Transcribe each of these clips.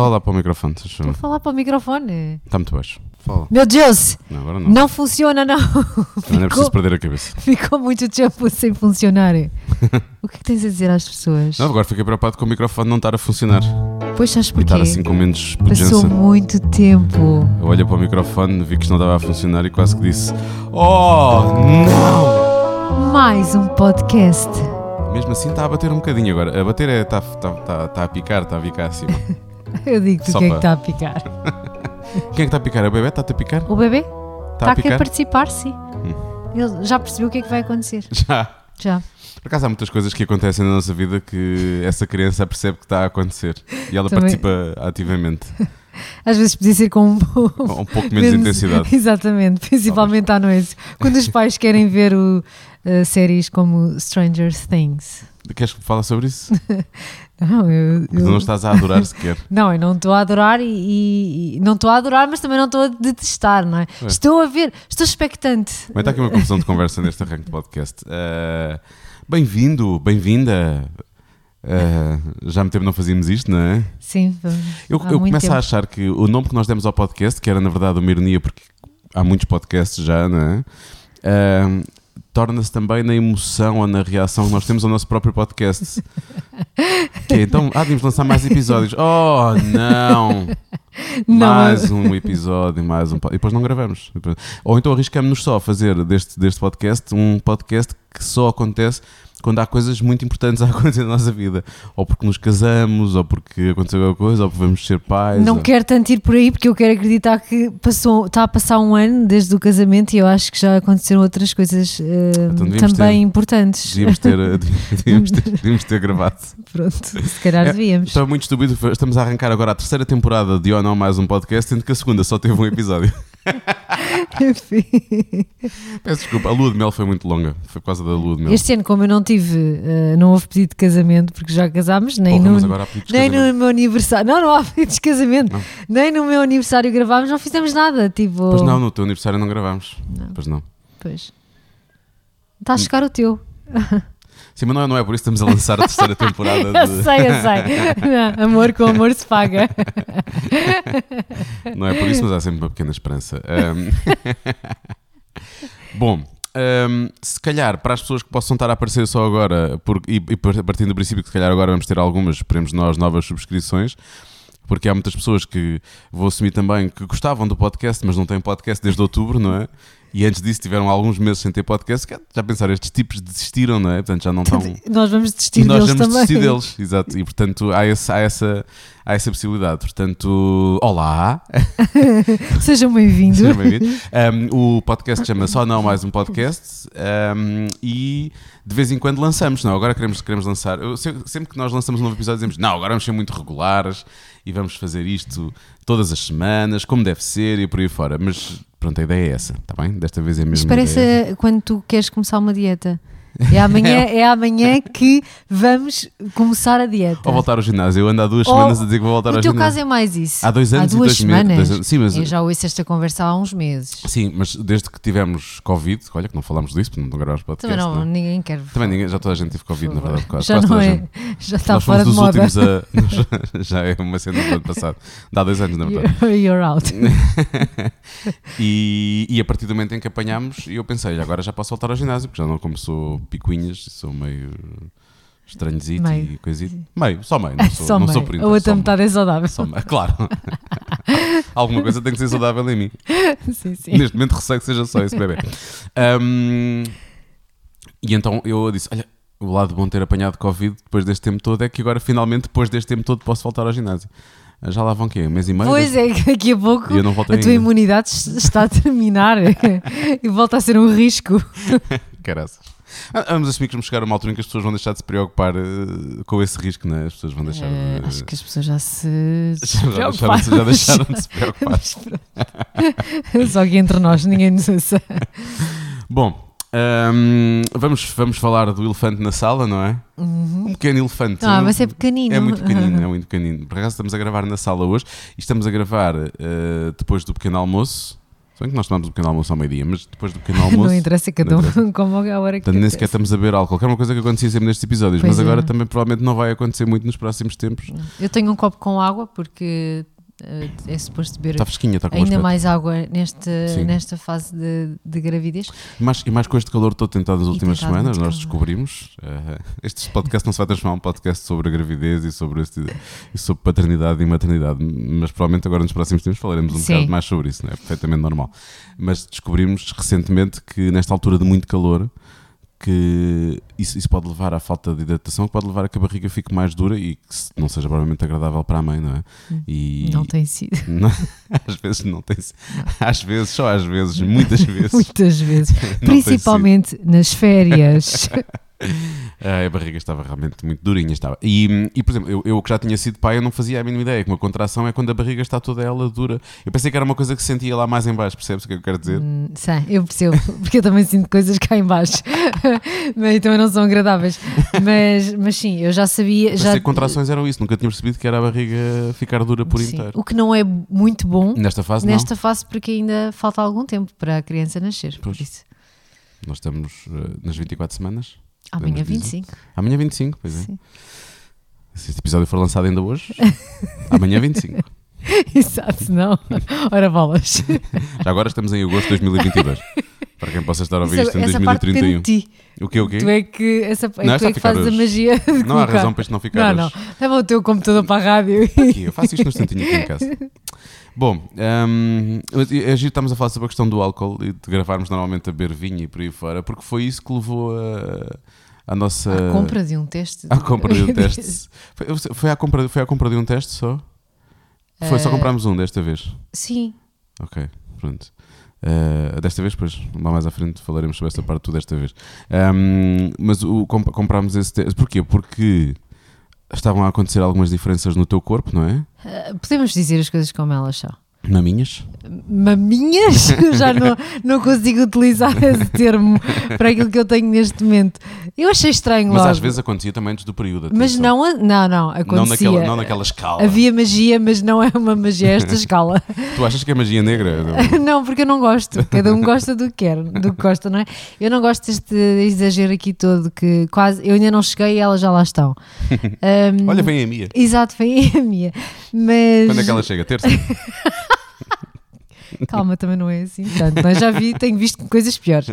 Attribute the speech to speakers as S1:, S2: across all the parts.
S1: Fala lá para o microfone, se
S2: Vou falar para o microfone.
S1: Está muito baixo. Fala.
S2: Meu Deus!
S1: Não, agora não.
S2: Não funciona, não.
S1: Não é
S2: Ficou,
S1: preciso perder a cabeça.
S2: ficou muito tempo sem funcionar. O que é que tens a dizer às pessoas?
S1: Não, agora fiquei preocupado com o microfone não estar a funcionar.
S2: Pois sabes
S1: E
S2: porquê?
S1: estar assim com menos
S2: Passou
S1: pujança.
S2: muito tempo.
S1: Eu olhei para o microfone, vi que isto não estava a funcionar e quase que disse: Oh, não!
S2: Mais um podcast.
S1: Mesmo assim está a bater um bocadinho agora. A bater é. Está está- está- está a picar, está a cá acima.
S2: Eu digo-te o
S1: Só
S2: que é que está a picar.
S1: Quem é que está a picar? A bebê está-te a picar?
S2: O bebê
S1: Está
S2: está
S1: a
S2: aqui a
S1: picar?
S2: participar, sim. Ele já percebeu o que é que vai acontecer.
S1: Já.
S2: Já.
S1: Por acaso há muitas coisas que acontecem na nossa vida que essa criança percebe que está a acontecer e ela
S2: Também-
S1: participa ativamente.
S2: Às vezes podia ser com um,
S1: Com um pouco menos intensidade.
S2: Exatamente, principalmente à noite. Quando os pais querem ver o, eh, séries como Stranger Things.
S1: Queres falar sobre isso?
S2: Não, eu, eu-
S1: não estás a adorar sequer.
S2: não, eu não estou a adorar e, e- e- não estou a adorar, mas também não estou a detestar, não é?
S1: É.
S2: Estou a ver, estou expectante.
S1: Mas está aqui uma confusão de conversa neste arranque de podcast. Ah, Bem-vindo, bem-vinda. Ah, já me tempo não fazíamos isto, não é?
S2: Sim, vamos-
S1: Eu,
S2: há
S1: eu
S2: muito
S1: começo
S2: tempo.
S1: a achar que o nome que nós demos ao podcast, que era na verdade uma ironia, porque há muitos podcasts já, não é? Ah, Torna-se também na emoção ou na reação que nós temos ao nosso próprio podcast. Que é, então, ah, devíamos lançar mais episódios. Oh, não!
S2: Não,
S1: mais um episódio, mais um E depois não gravamos. Ou então arriscamos-nos só a fazer deste, deste podcast um podcast que só acontece quando há coisas muito importantes a acontecer na nossa vida. Ou porque nos casamos, ou porque aconteceu alguma coisa, ou porque vamos ser pais.
S2: Não
S1: ou-
S2: quero tanto ir por aí porque eu quero acreditar que passou, está a passar um ano desde o casamento e eu acho que já aconteceram outras coisas eh,
S1: Então
S2: também
S1: ter-
S2: importantes.
S1: Devíamos ter, eh, devíamos, ter, devíamos ter gravado.
S2: Pronto, se calhar
S1: É,
S2: devíamos.
S1: Estou muito estúpido. Estamos a arrancar agora a terceira temporada de Ou Não Mais Um Podcast, sendo que a segunda só teve um episódio.
S2: Enfim.
S1: Peço desculpa, a lua de mel foi muito longa. Foi por causa da lua de mel.
S2: Este ano, como eu não tive, eh, não houve pedido de casamento porque já casámos, nem,
S1: Porra,
S2: no, nem
S1: casamento.
S2: no meu aniversário. Não, não há pedidos de casamento.
S1: Não.
S2: Nem no meu aniversário gravámos, não fizemos nada. Tipo,
S1: Pois não, no teu aniversário não gravámos.
S2: Não.
S1: Pois não.
S2: Pois. Está a chegar o teu.
S1: Sim, mas não é, não é por isso que estamos a lançar a terceira temporada
S2: Eu
S1: de...
S2: sei, eu sei. Não, amor com amor se paga.
S1: Não é por isso, mas há sempre uma pequena esperança. Ahm, Bom, ahm, se calhar para as pessoas que possam estar a aparecer só agora, e, e partindo do princípio que se calhar agora vamos ter algumas, esperemos nós, novas subscrições, porque há muitas pessoas que vou assumir também que gostavam do podcast, mas não têm podcast desde outubro, não é? E antes disso tiveram alguns meses sem ter podcast, que já pensaram, estes tipos desistiram, não é? Portanto já não estão.
S2: Nós vamos desistir
S1: nós
S2: deles
S1: vamos
S2: também.
S1: desistir deles, exato. E portanto há, esse- há essa, há essa possibilidade. Portanto, olá,
S2: Sejam bem-vindos.
S1: Sejam bem-vindos. Um, o podcast chama Só Não Mais Um Podcast um, e de vez em quando lançamos. Não, agora queremos, queremos lançar. eu se- sempre que nós lançamos um novo episódio, dizemos não, agora vamos ser muito regulares e vamos fazer isto todas as semanas, como deve ser e por aí fora. Mas pronto, a ideia é essa, está bem? Desta vez é mesmo. A
S2: parece
S1: ideia.
S2: quando tu queres começar uma dieta. É amanhã, é amanhã que vamos começar a dieta.
S1: Ou voltar ao ginásio. Eu ando há duas
S2: Ou-
S1: semanas a dizer que vou voltar
S2: No
S1: ao
S2: teu
S1: ginásio.
S2: caso é mais isso.
S1: Há dois anos
S2: há
S1: e
S2: duas
S1: dois meses.
S2: semanas.
S1: dois anos- Sim, mas
S2: Eu já ouço esta conversa há uns meses.
S1: Sim, mas desde que tivemos Covid, olha que não falámos disso, porque não gravámos podcast.
S2: Também não,
S1: não é?
S2: ninguém quer.
S1: Também ninguém, já toda a gente teve Covid, na verdade. Quase,
S2: já
S1: quase
S2: não é.
S1: gente.
S2: Já está
S1: Nós
S2: fora de moda.
S1: a. já é uma cena do ano passado. Dá dois anos, na verdade.
S2: You're, you're out.
S1: E, e a partir do momento em que apanhámos, eu pensei, "Olha, agora já posso voltar ao ginásio, porque já não como sou picuinhas, sou meio estranhozito
S2: Meio.
S1: e coisito. Meio, só meio, não sou,
S2: Só
S1: não
S2: meio.
S1: sou
S2: A outra
S1: só meio.
S2: metade é saudável.
S1: Só meio, claro. Alguma coisa tem que ser saudável em mim.
S2: Sim, sim.
S1: Neste momento receio que seja só esse bebê. Ahm, e então eu disse: Olha, o lado bom de ter apanhado Covid depois deste tempo todo é que agora finalmente, depois deste tempo todo, posso voltar ao ginásio. Já lá vão o quê? Um mês e meio?
S2: Pois é, que daqui a pouco a tua
S1: ainda.
S2: imunidade está a terminar e volta a ser um risco.
S1: Caraças. Ah, Vamos assumir que vamos chegar a uma altura em que as pessoas vão deixar de se preocupar eh, com esse risco, não é? As pessoas vão deixar
S2: Eh,
S1: de.
S2: acho que as pessoas já se.
S1: já, deixaram,
S2: preocuparam.
S1: já deixaram de se preocupar.
S2: Mas. Só que entre nós ninguém nos ouça.
S1: Bom, ahm, vamos, vamos falar do elefante na sala, não é? Um pequeno elefante.
S2: Ah, vai ser pequenino.
S1: É muito pequenino, é muito pequenino. Por acaso estamos a gravar na sala hoje e estamos a gravar eh, depois do pequeno almoço. Se bem que nós tomamos um pequeno almoço ao meio-dia, mas depois do pequeno almoço.
S2: não interessa, cada um como a hora que
S1: Portanto, nem sequer estamos a beber álcool, que é uma coisa que acontecia sempre nestes episódios,
S2: Pois
S1: mas
S2: é.
S1: agora também provavelmente não vai acontecer muito nos próximos tempos.
S2: Eu tenho um copo com água porque é suposto beber
S1: Está fresquinha, bom
S2: ainda mais água nesta,
S1: Sim.
S2: nesta fase de, de gravidez.
S1: E mais, e mais com este calor todo tentado nas
S2: E
S1: últimas semanas, nós descobrimos. eh, este podcast não se vai transformar num podcast sobre a gravidez e sobre, este, e sobre paternidade e maternidade, mas provavelmente agora nos próximos tempos falaremos um
S2: Sim.
S1: bocado mais sobre isso, não é? Perfeitamente normal. Mas descobrimos recentemente que nesta altura de muito calor. Que isso, isso pode levar à falta de hidratação, que pode levar a que a barriga fique mais dura e que não seja provavelmente agradável para a mãe, não é? E,
S2: Não tem sido.
S1: Não, às vezes não tem. Às vezes, só às vezes, muitas vezes.
S2: Muitas vezes. Principalmente nas férias.
S1: Ah, a barriga estava realmente muito durinha. Estava. E, e, por exemplo, eu, eu que já tinha sido pai, eu não fazia a mínima ideia que uma contração é quando a barriga está toda ela dura. Eu pensei que era uma coisa que se sentia lá mais em baixo, percebes o que eu quero dizer?
S2: Hum, Sei, eu percebo, porque eu também sinto coisas cá em baixo, mas também não são agradáveis. Mas, mas sim, eu já sabia.
S1: Pensei
S2: Já,
S1: contrações eram isso, nunca tinha percebido que era a barriga ficar dura por
S2: sim.
S1: inteiro.
S2: O que não é muito bom
S1: Nesta fase,
S2: nesta fase, porque ainda falta algum tempo para a criança nascer. Por
S1: Pois.
S2: isso.
S1: não. Nós estamos eh, nas 24 semanas.
S2: Amanhã
S1: Podemos dizer.
S2: 25.
S1: Amanhã 25, pois é.
S2: Sim.
S1: Se este episódio for lançado ainda hoje, amanhã 25.
S2: Exato, não. Ora bolas.
S1: Já agora estamos em agosto de 2022. Para quem possa estar a ouvir isto em
S2: essa parte depende
S1: 2031.
S2: de ti.
S1: O quê, o quê?
S2: Tu é que, essa, é
S1: Não,
S2: tu é
S1: a
S2: que fazes a magia
S1: Não há razão para isto não ficar
S2: Não,
S1: hoje.
S2: não. Leva o teu computador para a rádio.
S1: Aqui, eu faço isto no instantinho aqui em casa. Bom, é giro estamos a falar sobre a questão do álcool e de gravarmos normalmente a beber vinho e por aí fora, porque foi isso que levou a, a nossa.
S2: A compra de um teste.
S1: à compra de um teste. Foi, foi, à compra, foi à compra de um teste só? Foi, só
S2: Eh,
S1: comprámos um desta vez.
S2: Sim.
S1: Ok, pronto. Uh, desta vez, depois, lá mais à frente, falaremos sobre essa parte tu desta vez. Um, mas o, comp- comprámos esse teste. Porquê? Porque estavam a acontecer algumas diferenças no teu corpo, não é?
S2: Uh, podemos dizer as coisas como elas são.
S1: Maminhas?
S2: Maminhas? Já não, não consigo utilizar esse termo para aquilo que eu tenho neste momento. Eu achei estranho
S1: Mas
S2: logo.
S1: às vezes acontecia também antes do período.
S2: Mas
S1: atenção.
S2: não, a- não, não, acontecia.
S1: Não naquela, não naquela escala.
S2: Havia magia, mas não é uma magia a esta escala.
S1: Tu achas que é magia negra?
S2: não, porque eu não gosto. Cada um gosta do que quer, do que gosta, não é? Eu não gosto deste exagero aqui todo, que quase eu ainda não cheguei e elas já lá estão. Um,
S1: Olha, vem a Mia.
S2: Exato, aí a minha. Mas
S1: Quando é que ela chega? Terça?
S2: calma, também não é assim tanto. Mas já vi, tenho visto coisas piores.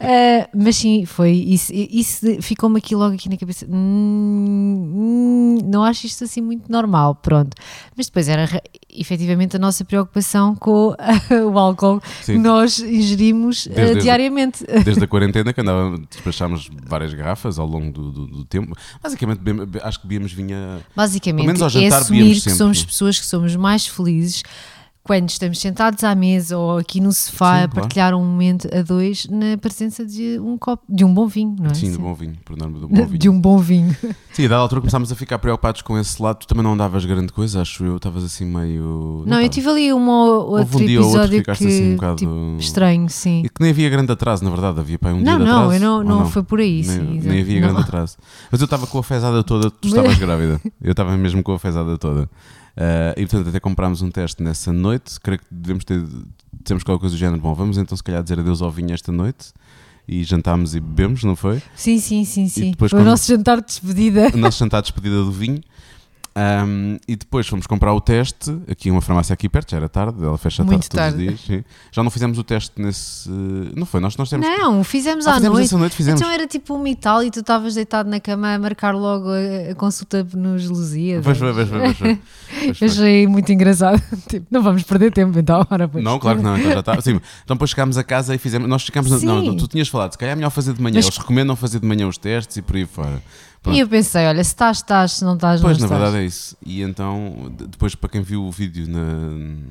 S2: Ah, mas sim, foi isso. Isso ficou-me aqui logo aqui na cabeça. Hum, hum, não acho isto assim muito normal, pronto. Mas depois era efetivamente a nossa preocupação com o álcool
S1: Sim.
S2: que nós ingerimos ah,
S1: Desde-
S2: diariamente.
S1: Desde a quarentena que andava, despachámos várias garrafas ao longo do, do- do tempo. Basicamente, acho que bebíamos vinha.
S2: Basicamente,
S1: Pelo menos ao
S2: é
S1: jantar
S2: assumir
S1: bebíamos
S2: que somos pessoas que somos mais felizes quando estamos sentados à mesa ou aqui no sofá
S1: Sim,
S2: a
S1: claro.
S2: partilhar um momento a dois na presença de um copo, de um bom vinho, não é?
S1: Sim, do bom vinho, por nome do bom vinho.
S2: De um bom vinho.
S1: Sim, a dada altura começámos a ficar preocupados com esse lado. Tu também não andavas grande coisa, acho eu. Estavas assim meio.
S2: Não, eu
S1: estava.
S2: tive ali um
S1: Houve
S2: outro
S1: um dia ou outro que
S2: episódio
S1: ficaste
S2: que
S1: assim um bocado-
S2: tipo, estranho, sim.
S1: E que nem havia grande atraso, na verdade. Havia para um
S2: Não,
S1: dia de
S2: não,
S1: atraso.
S2: eu não,
S1: ou
S2: não, foi por aí,
S1: Nem,
S2: sim.
S1: nem havia
S2: Não.
S1: grande atraso. Mas eu estava com a fezada toda, tu estavas grávida. Eu estava mesmo com a fezada toda. Ah, e portanto, até comprámos um teste nessa noite. Creio que devemos ter. Dissemos qualquer coisa do género. Bom, vamos então se calhar dizer adeus ao vinho esta noite. E jantámos e bebemos, não foi?
S2: Sim, sim, sim, sim.
S1: depois
S2: Foi o
S1: quando-
S2: nosso jantar de despedida.
S1: o nosso jantar de despedida do vinho. Ahm, e depois fomos comprar o teste aqui uma farmácia aqui perto, já era tarde, ela fecha
S2: Muito
S1: tarde todos
S2: tarde.
S1: os dias. sim. Já não fizemos o teste nesse. Não foi? Nós, nós temos.
S2: Não, fizemos
S1: Ah,
S2: à
S1: fizemos
S2: noite.
S1: noite, fizemos.
S2: Então era tipo um metal e tu estavas deitado na cama a marcar logo a, consulta nos Lusíadas.
S1: Pois foi, pois foi, pois foi. Pois foi.
S2: Achei muito engraçado. Tipo, não vamos perder tempo então. Ora, pois.
S1: Não, claro que não, então já está. Sim, então depois chegámos a casa e fizemos. Nós ficámos. na- Não,
S2: Sim.
S1: tu tinhas falado, se calhar é melhor fazer de manhã.
S2: Mas-
S1: Eles recomendam fazer de manhã os testes e por aí fora. Pronto.
S2: E eu pensei, olha, se estás, estás, se não estás,
S1: Pois,
S2: não
S1: na
S2: estás.
S1: verdade é isso. E então, de- depois, para quem viu o vídeo na-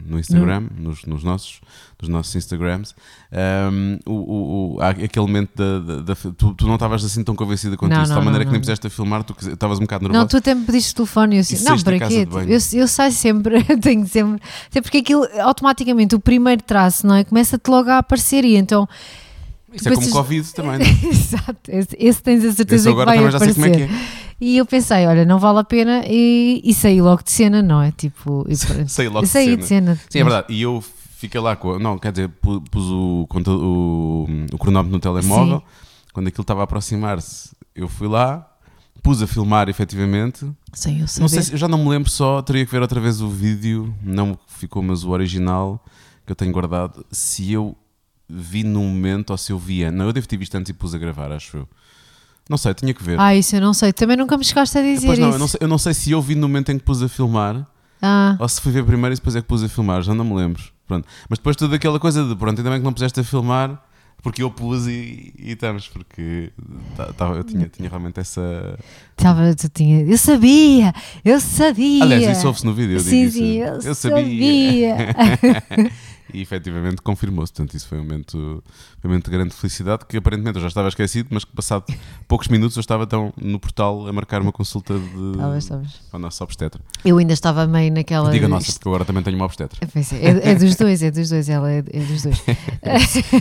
S1: no Instagram, nos, nos nossos, nos nossos Instagrams, um, o, o, o- aquele momento da. da- da- tu, tu não estavas assim tão convencida quanto
S2: Não,
S1: isso, de
S2: não,
S1: tal maneira
S2: não,
S1: que nem puseste a filmar, tu estavas um bocado nervosa.
S2: Não, tu até me pediste o telefone e eu assim, não, para quê?
S1: de banho.
S2: Eu, eu saio sempre, tenho sempre, até porque aquilo automaticamente, o primeiro traço, não é? Começa-te logo a aparecer e então,
S1: Isso é como Covid também, não é?
S2: exato, esse, esse tens a certeza que vai
S1: também já sei
S2: aparecer.
S1: como é que é.
S2: E eu pensei, olha, não vale a pena e, e saí logo de cena, não é? Tipo, e.
S1: Saí logo de
S2: saí
S1: cena.
S2: de cena.
S1: Sim, é verdade. E eu fiquei lá com. Não, quer dizer, pu- pus o, o, o cronómetro no telemóvel. Quando aquilo estava a aproximar-se, eu fui lá, pus a filmar efetivamente.
S2: Sem eu saber.
S1: Não sei se, eu já não me lembro só, teria que ver outra vez o vídeo, não ficou, mas o original que eu tenho guardado. Se eu vi num momento ou se eu vi. Não, eu devo ter visto antes e pus a gravar, acho eu. Não sei, tinha que ver.
S2: Ah, isso eu não sei. Também nunca me chegaste a dizer
S1: Pois não,
S2: isso.
S1: eu não, sei, eu não sei se eu vi no momento em que pus a filmar
S2: Ah,
S1: ou se fui ver primeiro e depois é que pus a filmar, já não me lembro. Pronto. Mas depois toda aquela coisa de pronto, ainda bem que não puseste a filmar, porque eu pus e, e estamos, porque tá- tava- eu tinha, tinha realmente essa.
S2: tava, tu tinha, eu sabia, eu sabia.
S1: Aliás, isso ouve-se no vídeo. Eu
S2: Sim,
S1: digo
S2: sim,
S1: isso.
S2: eu, sabia.
S1: e efetivamente confirmou-se. Portanto, isso foi um momento, foi um momento de grande felicidade que aparentemente eu já estava esquecido, mas que passado poucos minutos eu estava então no portal a marcar uma consulta de, para o nosso obstetra.
S2: Eu ainda estava meio naquela.
S1: Diga nossa, porque agora também tenho uma obstetra.
S2: É, é, dos dois, é dos dois, ela é, é dos dois.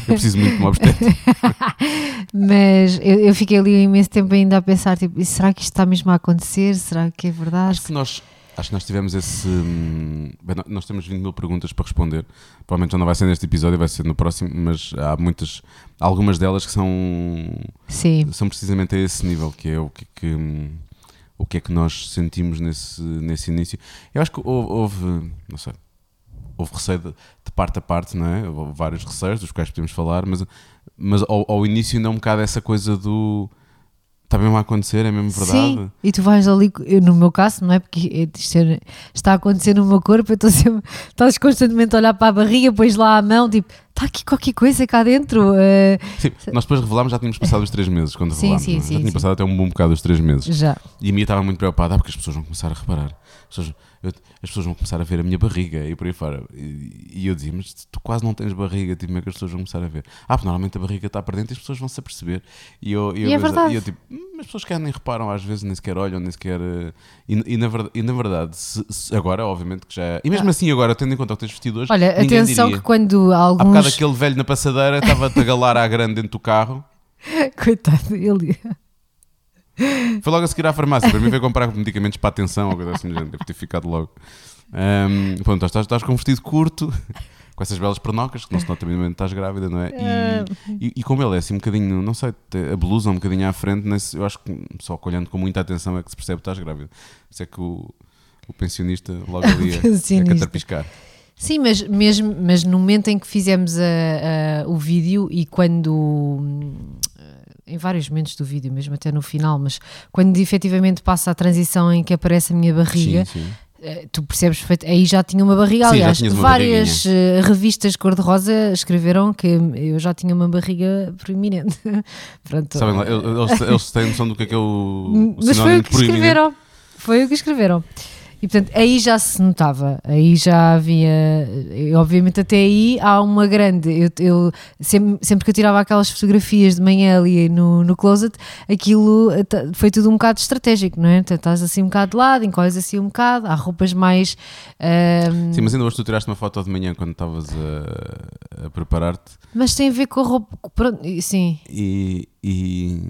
S1: Eu preciso muito de uma obstetra.
S2: Mas eu, eu fiquei ali imenso tempo ainda a pensar: tipo, será que isto está mesmo a acontecer? Será que é verdade?
S1: Acho que nós, acho que nós tivemos esse. hum, bem, nó- nós temos 20 mil perguntas para responder. Provavelmente já não vai ser neste episódio, vai ser no próximo, mas há muitas. Algumas delas que são,
S2: Sim,
S1: são precisamente a esse nível, que é o que, é que, hum, o que é que nós sentimos nesse, nesse início. Eu acho que houve, houve, não sei, houve receio de, de parte a parte, não é? Houve vários receios dos quais podemos falar, mas, mas ao, ao início ainda é um bocado essa coisa do. Está mesmo a acontecer, é mesmo verdade?
S2: Sim, e tu vais ali, no meu caso, não é? Porque isto é- está a acontecer no meu corpo, eu estou sempre, estás constantemente a olhar para a barriga, pões lá a mão, tipo, está aqui qualquer coisa cá dentro. eh,
S1: Sim, nós depois revelámos, já tínhamos passado os três meses quando
S2: Sim,
S1: revelámos.
S2: sim,
S1: é?
S2: sim,
S1: já tinha passado até um bom bocado os três meses.
S2: já.
S1: E a minha estava muito preocupada, ah, porque as pessoas vão começar a reparar. As pessoas, eu- as pessoas vão começar a ver a minha barriga e por aí fora. E, e eu dizia, mas tu quase não tens barriga, tipo, como é que as pessoas vão começar a ver? Ah, porque normalmente a barriga está para dentro e as pessoas vão se aperceber. E, eu, eu,
S2: E é verdade.
S1: e eu tipo, "Hum, as pessoas que nem reparam às vezes, nem sequer olham, nem sequer. eh, E, e na verdade, e na verdade se- se- agora, obviamente que já. é- E mesmo assim, agora, tendo em conta o que tens vestido hoje,
S2: Ah. Olha, atenção
S1: diria.
S2: que quando
S1: Há aquele velho na passadeira estava-te a galar à grande dentro do carro.
S2: Coitado, ele.
S1: Foi logo a seguir à farmácia. Para mim veio comprar medicamentos para a atenção ou coisa assim, deve ter ficado logo. Ahm, pronto, estás, estás com um vestido curto, com essas belas pernocas, que não se nota minimamente estás grávida, não é? E, e, e como ele é assim um bocadinho, não sei, a blusa um bocadinho à frente, nesse, eu acho que só olhando com muita atenção é que se percebe que estás grávida. Isso é que o, o pensionista logo ali é, é catarpiscar.
S2: Sim, mas mesmo mas no momento em que fizemos a- a- o vídeo e quando hum, em vários momentos do vídeo, mesmo até no final, mas quando efetivamente passa a transição em que aparece a minha barriga,
S1: Sim, sim.
S2: eh, tu percebes perfeito, aí já tinha uma barriga,
S1: Sim,
S2: aliás,
S1: uma
S2: várias eh, revistas cor-de-rosa escreveram que eu já tinha uma barriga proeminente. Pronto.
S1: Sabem lá, eles, eles têm noção do que é que é o,
S2: Mas foi o que
S1: proeminente?
S2: escreveram. Foi o que escreveram. E portanto, aí já se notava, aí já havia, e, obviamente até aí há uma grande, eu, eu- sempre, sempre que eu tirava aquelas fotografias de manhã ali no, no closet, aquilo eh, foi tudo um bocado estratégico, não é? Portanto, estás assim um bocado de lado, encolhes assim um bocado, há roupas mais... ahm,
S1: Sim, mas ainda hoje tu tiraste uma foto de manhã quando estavas a, a preparar-te
S2: mas tem a ver com a roupa, pronto, sim.
S1: e, e,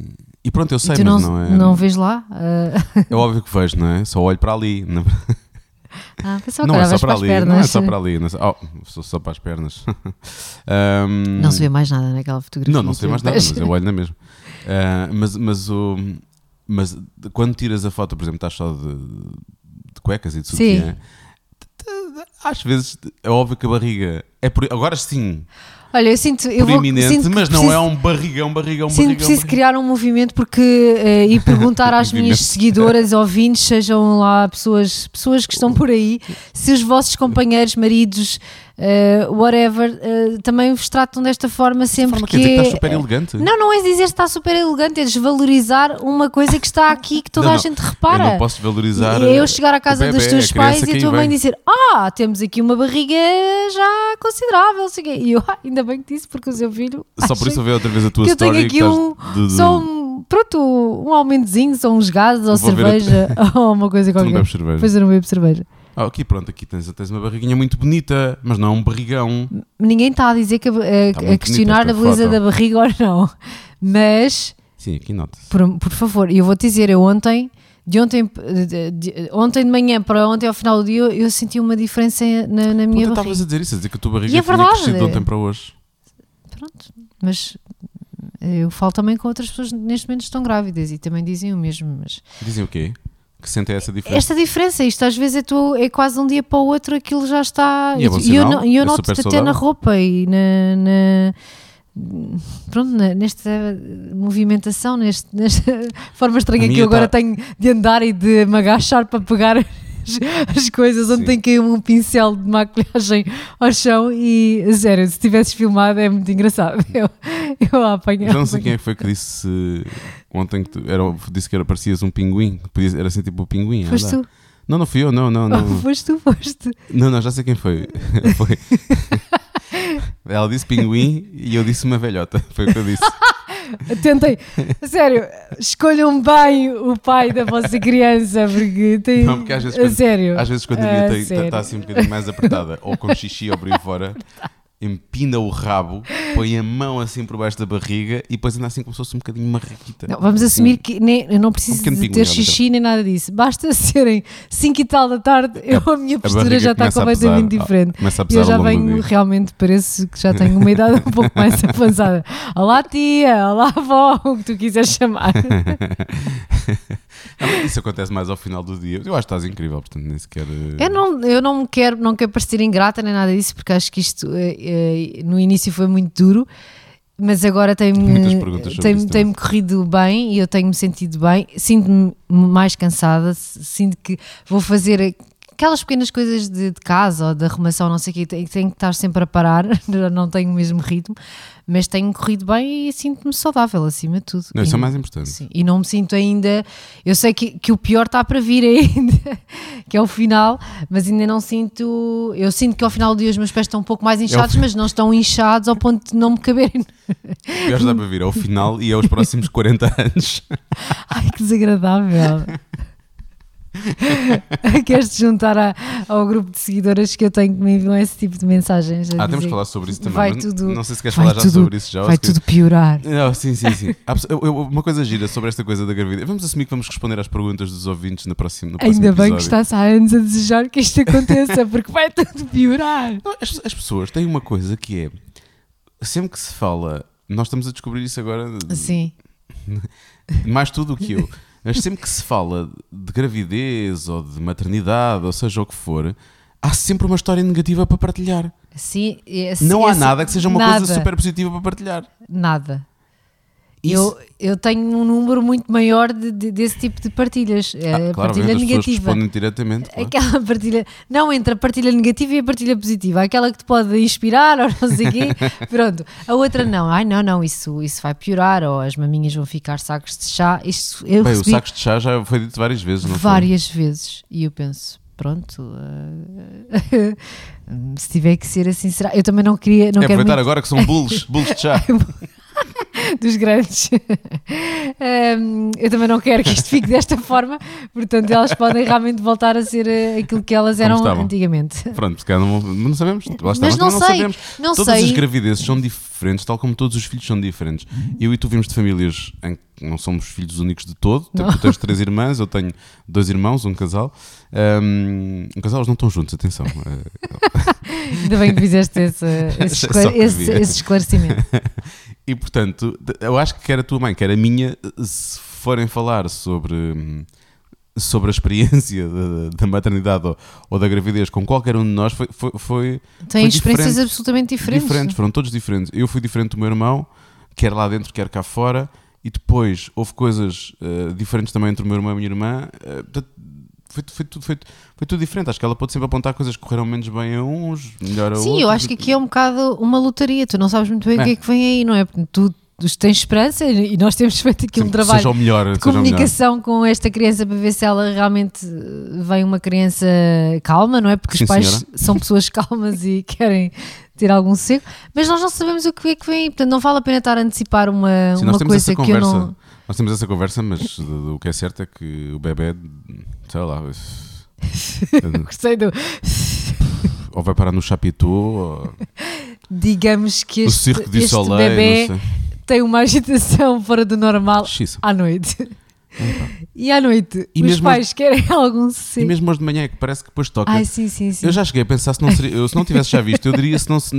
S1: e pronto, eu sei, mas
S2: não,
S1: não é.
S2: não vês lá? Ah,
S1: É óbvio que vejo, não é? Só olho para ali. Não,
S2: ah,
S1: não
S2: que
S1: é só para
S2: as
S1: ali. Não é
S2: pernas.
S1: só para ali. Não, é só, oh, só, só para as pernas. Ahm,
S2: Não se vê mais nada naquela fotografia.
S1: Não, não se vê mais nada, mas eu olho na mesma. Ah, mas, mas, o, mas quando tiras a foto, por exemplo, estás só de, de cuecas e de sutiã, às vezes é óbvio que a barriga é por, agora sim
S2: Olha, eu sinto, eu vou, sinto
S1: mas não
S2: preciso,
S1: é um barrigão, barrigão,
S2: sinto
S1: barrigão.
S2: preciso
S1: barrigão.
S2: criar um movimento porque eh, e perguntar às minhas seguidoras, ouvintes, sejam lá pessoas, pessoas que estão por aí, se os vossos companheiros, maridos, eh, whatever, eh, também vos tratam desta forma sempre
S1: forma
S2: que
S1: que
S2: é-
S1: estás super elegante.
S2: Não, não é dizer que está super elegante, é desvalorizar uma coisa que está aqui que toda
S1: Não,
S2: a
S1: não,
S2: gente repara.
S1: Eu não posso valorizar.
S2: E é eu chegar à casa
S1: o
S2: dos teus pais e a tua mãe
S1: vem.
S2: dizer: Ah, temos aqui uma barriga já considerável. não sei o quê." E eu, "Ah, ainda bem que disse, porque o seu filho.
S1: Só por isso eu ver outra vez a tua
S2: que eu tenho aqui um.
S1: de- de-
S2: Só um. Pronto, um aumentozinho, são uns gases ou
S1: Vou
S2: cerveja ou uma coisa
S1: Tu não
S2: qualquer.
S1: bebes cerveja.
S2: Pois eu não bebo cerveja.
S1: Ah, aqui pronto, aqui tens, tens uma barriguinha muito bonita, mas não é um barrigão.
S2: Ninguém está a dizer que a, a- a questionar a beleza
S1: foto.
S2: da barriga ou não. Mas
S1: Sim, aqui nota-se.
S2: Por, por favor, e eu vou-te dizer, eu ontem de ontem, de, de- ontem de manhã para ontem ao final do dia, eu, eu senti uma diferença na, na minha
S1: Pronto,
S2: barriga.
S1: estavas a dizer isso, a dizer que a tua barriga
S2: E é verdade.
S1: crescido de ontem para hoje.
S2: Pronto, mas eu falo também com outras pessoas que neste momento estão grávidas e também dizem o mesmo, mas
S1: Dizem o quê? Que sentem essa diferença?
S2: esta diferença, isto às vezes é, tu, é quase um dia para o outro, aquilo já está.
S1: E é bom
S2: eu,
S1: sinal,
S2: eu
S1: é
S2: noto até na
S1: saudável.
S2: roupa e na. na- Pronto, na- nesta movimentação, neste, nesta forma estranha que eu agora
S1: tá-
S2: tenho de andar e de me agachar para pegar as, as coisas, onde
S1: Sim.
S2: tem caído um pincel de maquilhagem ao chão. E sério, se tivesses filmado, é muito engraçado. Eu, eu a apanhar.
S1: Já não sei quem é que foi que disse ontem que tu, era, disse que era, parecias um pinguim. Era assim tipo o pinguim. a
S2: Foste tu,
S1: Não, não fui eu, não, não, não.
S2: foste tu, foste.
S1: Não, não, já sei quem foi. foi. Ela disse pinguim e eu disse uma velhota. Foi o que eu disse.
S2: Tentem, sério, escolham bem o pai da vossa criança, porque tem.
S1: Não, porque às vezes
S2: a
S1: quando-
S2: sério.
S1: Às vezes quando a minha está
S2: sério.
S1: assim um bocadinho mais apertada, ou com xixi ou por aí fora, empina o rabo, põe a mão assim por baixo da barriga e depois anda assim como se fosse um bocadinho uma raquita.
S2: Não, vamos
S1: Assim,
S2: assumir que nem, eu não preciso
S1: Um
S2: de ter xixi nem nada disso. Basta serem 5 e tal da tarde, eu, a minha postura
S1: barriga
S2: já está
S1: a
S2: completamente
S1: pesar.
S2: diferente.
S1: A
S2: E eu já venho, realmente, parece que já tenho uma idade um pouco mais avançada. Olá tia, olá avó, o que tu quiseres chamar.
S1: Não, isso acontece mais ao final do dia. Eu acho que estás incrível, portanto nem sequer. eh,
S2: Eu não, eu não me quero, não quero parecer ingrata nem nada disso, porque acho que isto eh, eh, no início foi muito duro, mas agora tem-me tem, tem corrido bem e eu tenho-me sentido bem. Sinto-me mais cansada, sinto que vou fazer aquelas pequenas coisas de, de casa ou de arrumação, não sei o quê, tenho, tenho que estar sempre a parar, não tenho o mesmo ritmo, mas tenho corrido bem e sinto-me saudável acima de tudo.
S1: Não, isso é o mais importante.
S2: Sim, e não me sinto ainda. Eu sei que, que o pior está para vir ainda, que é o final, mas ainda não sinto. Eu sinto que ao final do dia os meus pés estão um pouco mais inchados,
S1: fi-
S2: mas não estão inchados ao ponto de não me caberem.
S1: Pior dá para vir ao final e aos próximos 40 anos.
S2: Ai, que desagradável. Queres te juntar a- ao grupo de seguidoras que eu tenho que me enviam esse tipo de mensagens?
S1: Ah, temos
S2: dizer
S1: que falar sobre isso também.
S2: vai tudo-
S1: não sei se queres falar já
S2: tudo-
S1: sobre isso já.
S2: Vai tudo piorar.
S1: Não, sim, sim, sim. Uma coisa gira sobre esta coisa da gravidez. Vamos assumir que vamos responder às perguntas dos ouvintes no próximo, no próximo
S2: Ainda bem que está-se há anos a desejar que isto aconteça, porque vai tudo piorar.
S1: Não, As, as pessoas têm uma coisa que é sempre que se fala, nós estamos a descobrir isso agora
S2: Sim.
S1: mais tu do que eu, mas sempre que se fala de gravidez ou de maternidade, ou seja o que for, há sempre uma história negativa para partilhar.
S2: Sim, esse-
S1: Não há
S2: esse-
S1: nada que seja uma
S2: nada,
S1: coisa super positiva para partilhar.
S2: Nada.
S1: Isso-
S2: Eu, eu tenho um número muito maior de- de- desse tipo de partilhas. É,
S1: Ah,
S2: partilha negativa.
S1: diretamente. claro.
S2: Aquela partilha, não entre a partilha negativa e a partilha positiva, aquela que te pode inspirar ou não sei o quê, pronto. A outra não, ai não, não, isso, isso vai piorar, ou as maminhas vão ficar sacos de chá. Isto eu
S1: Bem, o
S2: recebi
S1: sacos de chá já foi dito várias vezes, não foi?
S2: várias vezes e eu penso, pronto, eh, se tiver que ser assim, será. Eu também não queria, não
S1: é
S2: quero
S1: aproveitar
S2: muito
S1: agora que são bulos, bulos de chá.
S2: dos grandes. Hum, eu também não quero que isto fique desta forma, portanto, elas podem realmente voltar a ser eh, aquilo que elas eram antigamente.
S1: Pronto, calhar não, não sabemos. Lá está,
S2: Mas não
S1: também
S2: sei,
S1: sabemos.
S2: não
S1: Todas
S2: sei.
S1: as gravidezes são diferentes, tal como todos os filhos são diferentes. Eu e tu vimos de famílias em que não somos filhos únicos de todo.
S2: Não.
S1: Tu tens três irmãs, eu tenho dois irmãos, um casal. Um, um casal, eles não estão juntos, atenção. Eh,
S2: Ainda bem que fizeste esse, esse, esclare- esse- esse esclarecimento.
S1: E portanto, eu acho que quer a tua mãe, quer a minha, se forem falar sobre, hum, sobre a experiência da, da maternidade ou, ou da gravidez com qualquer um de nós, foi, foi, foi
S2: Têm
S1: Foi
S2: experiências
S1: diferente.
S2: absolutamente diferentes.
S1: foram todos diferentes. Eu fui diferente do meu irmão, quer lá dentro, quer cá fora, e depois houve coisas eh, diferentes também entre o meu irmão e a minha irmã. portanto, foi, foi, tudo, foi, foi tudo diferente. Acho que ela pode sempre apontar coisas que correram menos bem a uns, melhor a outros.
S2: Sim, eu acho que aqui é um bocado uma lotaria. Tu não sabes muito bem o
S1: É.
S2: que é que vem aí, não é? Tu, tu tens esperança e nós temos feito aqui um trabalho
S1: melhor,
S2: de comunicação com esta criança para ver se ela realmente vem uma criança calma, não é? Porque
S1: Sim,
S2: os pais
S1: senhora.
S2: são pessoas calmas e querem ter algum sossego, mas nós não sabemos o que é que vem, portanto não vale a pena estar a antecipar uma,
S1: Sim,
S2: uma coisa que eu
S1: conversa.
S2: não.
S1: Nós temos essa conversa, mas o que é certo é que o bebê, sei lá,
S2: Gostei do.
S1: ou vai parar no Chapitou, ou
S2: Digamos que
S1: o
S2: este,
S1: Circo
S2: este
S1: Soleil,
S2: bebê. Tem uma agitação fora do normal à noite. E à noite,
S1: E
S2: os pais querem algum
S1: E
S2: sossego.
S1: mesmo hoje de manhã é que parece que depois toca.
S2: Ai, sim, sim, sim.
S1: Eu já cheguei a pensar se não, seria, eu, se não tivesse já visto, eu diria se não se,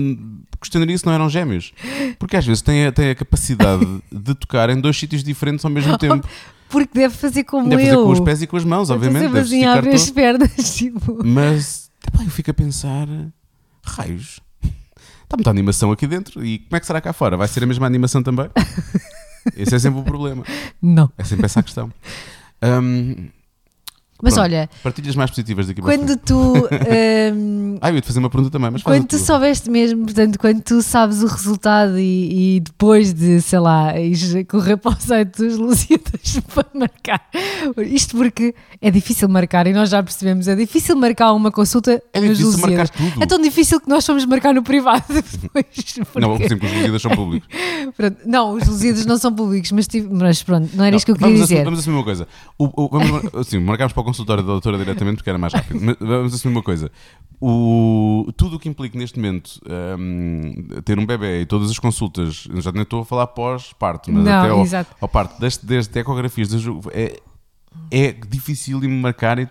S1: questionaria se não eram gêmeos. Porque às vezes tem, a- capacidade de tocar em dois sítios diferentes ao mesmo tempo.
S2: Porque deve fazer como
S1: Deve
S2: eu.
S1: fazer com os pés e com as mãos,
S2: Deve
S1: obviamente. Deve
S2: assim as pernas, tipo.
S1: Mas epá, eu fico a pensar: raios, está muita animação aqui dentro e como é que será cá fora? Vai ser a mesma animação também? Esse é sempre o problema.
S2: Não.
S1: É sempre essa a questão. Hum,
S2: Mas
S1: Pronto.
S2: olha,
S1: partilhas mais positivas daqui
S2: quando tu. hum,
S1: Ah, eu ia te fazer uma pergunta também, mas
S2: Quando tu soubeste mesmo, portanto, quando tu sabes o resultado e, e depois de, sei lá, correr para o site dos Lusíadas para marcar, isto porque é difícil marcar e nós já percebemos, é difícil marcar uma consulta
S1: É
S2: nos
S1: difícil marcar
S2: Lusíadas.
S1: tudo.
S2: É tão difícil que nós fomos marcar no privado depois.
S1: Não, por
S2: porque-
S1: exemplo, os Lusíadas são públicos.
S2: pronto, não, os Lusíadas não são públicos, mas, tive- mas pronto, não era
S1: Não,
S2: isto que eu queria
S1: vamos
S2: dizer.
S1: Assumir, vamos assumir uma coisa. O, o- vamos, assim, marcámos para o consultório da doutora diretamente porque era mais rápido. Mas vamos assumir uma coisa. O, tudo o que implica neste momento hum, ter um bebê e todas as consultas, já nem estou a falar pós-parto, mas
S2: Não,
S1: até ao,
S2: exato.
S1: ao parto, desde, desde ecografias, desde, é, é difícil de marcar. e-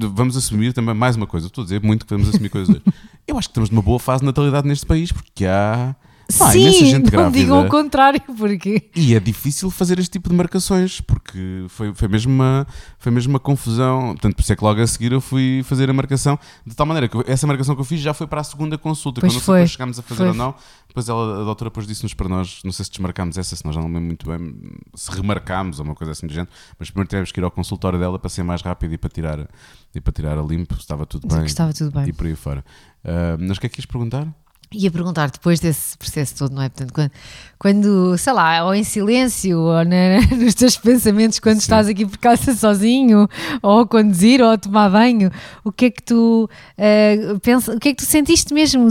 S1: Vamos assumir também mais uma coisa. Estou a dizer muito que vamos assumir coisas. hoje. Eu acho que estamos numa boa fase de natalidade neste país porque há. Pá, imensa
S2: Sim,
S1: gente
S2: não
S1: grávida.
S2: digam o contrário, porque
S1: E é difícil fazer este tipo de marcações, porque foi, foi, mesmo, uma, foi mesmo uma confusão. Portanto, por isso é que logo a seguir eu fui fazer a marcação, de tal maneira que essa marcação que eu fiz já foi para a segunda consulta.
S2: Pois
S1: quando
S2: foi,
S1: depois chegámos a fazer
S2: foi.
S1: ou não, depois ela, a doutora depois disse-nos para nós, não sei se desmarcámos essa, se nós já não lembro muito bem, se remarcámos ou uma coisa assim do género, mas primeiro tivemos que ir ao consultório dela para ser mais rápido e para tirar, e para tirar a limpo, estava tudo
S2: dizer
S1: bem.
S2: estava tudo bem.
S1: E por aí fora. Ah, mas o que é que quis perguntar?
S2: Ia perguntar depois desse processo todo, não é? Portanto, quando, quando, sei lá, ou em silêncio, ou na- nos teus pensamentos, quando
S1: Sim.
S2: estás aqui por casa sozinho, ou a conduzir, ou a tomar banho, o que é que tu eh, pensa, o que é que tu sentiste mesmo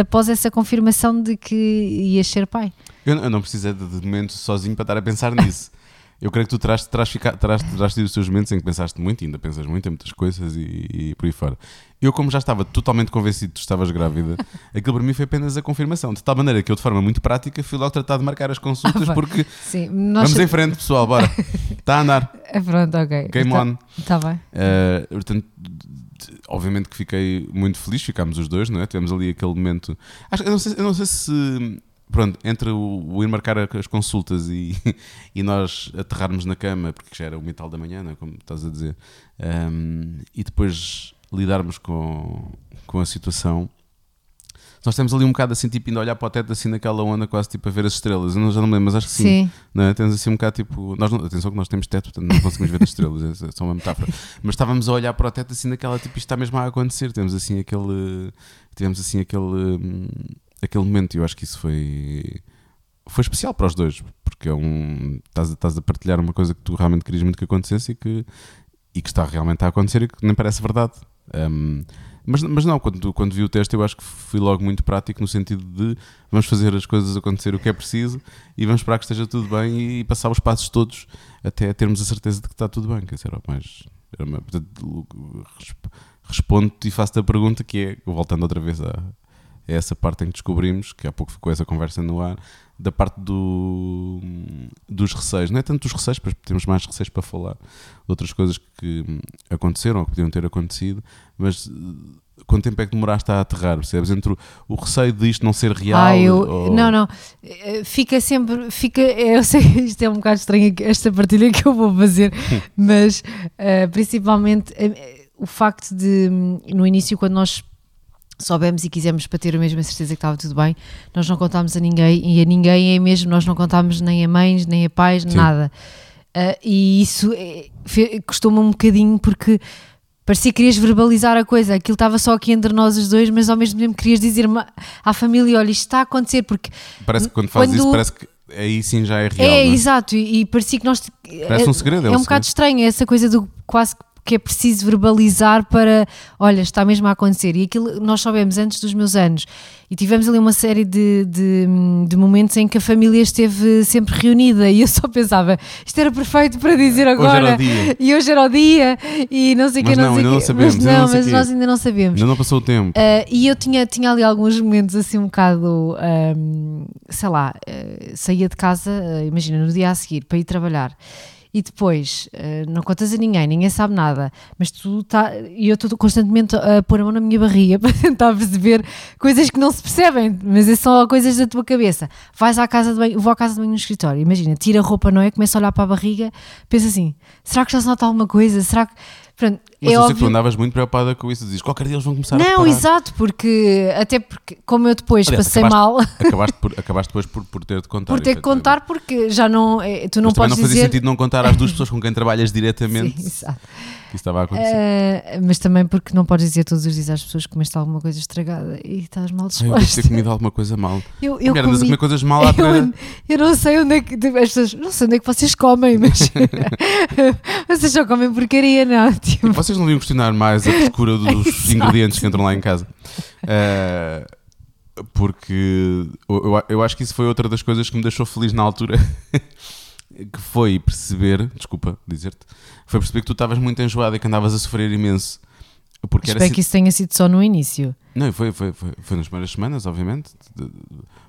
S2: após essa confirmação de que ias ser pai?
S1: Eu, eu não precisei de, de momento sozinho para estar a pensar nisso. Eu creio que tu terás, terás, fica- terás, terás tido os teus momentos em que pensaste muito, e ainda pensas muito em muitas coisas e, e por aí fora. Eu, como já estava totalmente convencido que tu estavas grávida, aquilo para mim foi apenas a confirmação. De tal maneira que eu, de forma muito prática, fui logo tratar de marcar as consultas,
S2: Ah,
S1: porque
S2: Sim,
S1: vamos em frente, pessoal, bora. Está a andar.
S2: Eh, Pronto, ok.
S1: Game on.
S2: Está bem.
S1: Uh, portanto, obviamente que fiquei muito feliz, ficámos os dois, não é? Tivemos ali aquele momento. Acho, eu, não sei, eu não sei se. Pronto, entre o, o ir marcar as consultas e, e nós aterrarmos na cama, porque já era uma e tal da manhã, não é? como estás a dizer, um, e depois lidarmos com, com a situação. Nós temos ali um bocado assim, tipo, indo olhar para o teto, assim, naquela onda, quase tipo a ver as estrelas. Eu não, já não me lembro, mas acho que sim.
S2: Sim.
S1: É? Temos assim um bocado tipo. Nós não- atenção que nós temos teto, portanto não conseguimos ver as estrelas, é só uma metáfora. Mas estávamos a olhar para o teto assim naquela tipo, isto está mesmo a acontecer. Temos assim aquele. Tivemos assim aquele. hum, aquele momento e eu acho que isso foi. Foi especial para os dois, porque é um. Estás, a- estás a partilhar uma coisa que tu realmente querias muito que acontecesse e que, e que está realmente a acontecer e que nem parece verdade. Hum, mas, mas não, quando, quando vi o teste, eu acho que fui logo muito prático no sentido de vamos fazer as coisas acontecer o que é preciso e vamos esperar que esteja tudo bem e passar os passos todos até termos a certeza de que está tudo bem. Quer dizer, mais. Era portanto, resp- respondo-te e faço-te a pergunta que é, voltando outra vez a, a essa parte em que descobrimos, que há pouco ficou essa conversa no ar, da parte do, dos receios. Não é tanto dos receios, mas temos mais receios para falar de outras coisas que aconteceram ou que podiam ter acontecido, mas eh, quanto tempo é que demoraste a aterrar, percebes? Entre o, o receio de isto não ser real.
S2: Ah, eu,
S1: ou-
S2: não, não, Eh, fica sempre, fica, eu sei que isto é um bocado estranho esta partilha que eu vou fazer, mas eh, principalmente o facto de no início quando nós soubemos e quisemos para ter a mesma certeza que estava tudo bem, nós não contámos a ninguém e a ninguém é mesmo, nós não contámos nem a mães, nem a pais,
S1: Sim.
S2: nada. Ah, e isso eh, fe- custou-me um bocadinho porque parecia que querias verbalizar a coisa, aquilo estava só aqui entre nós os dois, mas ao mesmo tempo querias dizer à família: olha, isto está a acontecer, porque
S1: Parece que quando fazes isso, parece que aí sim já é real.
S2: é,
S1: é?
S2: exato, e, e parecia que nós.
S1: Parece
S2: é,
S1: um segredo, é
S2: É
S1: um
S2: um bocado
S1: segredo.
S2: estranho essa coisa do quase que é preciso verbalizar para, olha, está mesmo a acontecer. E aquilo nós soubemos antes dos meus anos. E tivemos ali uma série de, de, de momentos em que a família esteve sempre reunida e eu só pensava, isto era perfeito para dizer
S1: Hoje
S2: agora.
S1: era o dia.
S2: E hoje era o dia e não sei o que, não
S1: não,
S2: sei
S1: ainda não sabemos,
S2: Mas não,
S1: não
S2: mas nós ainda não sabemos.
S1: Ainda não passou o tempo.
S2: Uh, e eu tinha, tinha ali alguns momentos assim um bocado, um, sei lá, uh, saía de casa, uh, imagina, no dia a seguir para ir trabalhar e depois uh, não contas a ninguém, ninguém sabe nada, mas tu tá, e eu estou constantemente a pôr a mão na minha barriga para tentar perceber coisas que não se percebem, mas é só coisas da tua cabeça. Vais à casa de banho, vou à casa de banho no escritório, imagina, tira a roupa, não é? Começa a olhar para a barriga, pensa assim: será que já se nota alguma coisa? Será que. Pronto,
S1: Mas
S2: é
S1: eu sei que tu andavas muito preocupada com isso. Dizes, qualquer dia eles vão começar a
S2: Não, exato, porque até porque, como eu depois
S1: Aliás,
S2: passei
S1: acabaste-
S2: mal
S1: Acabaste, por, acabaste depois por, por ter de contar.
S2: por ter que
S1: efetivamente.
S2: contar, porque já não. eh, Tu não
S1: Mas
S2: podes
S1: não fazia
S2: dizer.
S1: sentido não contar às duas pessoas com quem trabalhas diretamente
S2: Sim, exato.
S1: que isso estava a acontecer.
S2: Eh, mas também porque não podes dizer todos os dias às pessoas que comeste alguma coisa estragada e estás mal
S1: Ai, eu ter
S2: disposta.
S1: comido alguma coisa mal.
S2: Eu, eu,
S1: Mulher, andas a
S2: comi-
S1: comer coisas mal à
S2: eu, eu não sei onde é que as pessoas, não sei onde é que vocês comem, mas vocês só comem porcaria, não? Tipo,
S1: Vocês não deviam questionar mais a frescura dos
S2: Exato.
S1: ingredientes que entram lá em casa. Eh, porque eu, eu- eu acho que isso foi outra das coisas que me deixou feliz na altura. que foi perceber, desculpa dizer-te, foi perceber que tu estavas muito enjoada e que andavas a sofrer imenso. Porque era
S2: espero
S1: assim-
S2: que isso tenha sido só no início.
S1: Não, foi, foi, foi, foi nas primeiras semanas, obviamente.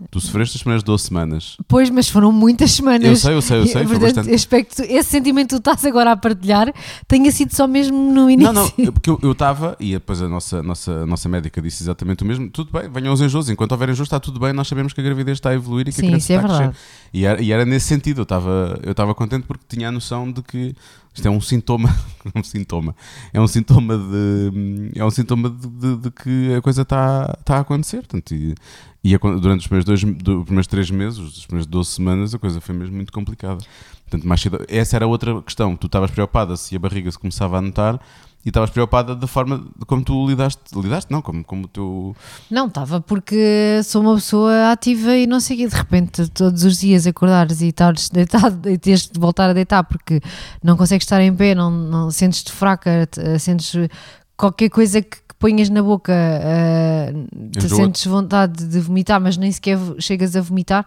S1: Tu sofreste as primeiras 12 semanas.
S2: Pois, mas foram muitas semanas.
S1: Eu sei, eu sei, eu sei,
S2: Portanto,
S1: bastante.
S2: espero que tu- esse sentimento que tu estás agora a partilhar tenha sido só mesmo no início.
S1: Não, não, porque eu estava, e depois a nossa, nossa, nossa médica disse exatamente o mesmo: tudo bem, venham os enjoos, enquanto houver enjoos está tudo bem, nós sabemos que a gravidez está a evoluir e que
S2: Sim,
S1: a criança
S2: isso é
S1: está a crescer. E era, e era nesse sentido, eu estava eu estava contente porque tinha a noção de que isto é um sintoma, um sintoma, é um sintoma de, é um sintoma de, de- de que a coisa está está a acontecer. Portanto, e, e durante os primeiros, dois, do- os primeiros três meses, os primeiros 12 semanas, a coisa foi mesmo muito complicada. Portanto, mais cedo, essa era outra questão. Tu estavas preocupada se a barriga se começava a notar e estavas preocupada da forma como tu lidaste, lidaste não, como, como tu...
S2: Não, estava porque sou uma pessoa ativa e não sei o quê. De repente, todos os dias acordares e estares deitado e teres de voltar a deitar porque não consegues estar em pé, não, não sentes-te fraca, te- sentes qualquer coisa que, que ponhas na boca, eh, te sentes vontade de vomitar, mas nem sequer chegas a vomitar.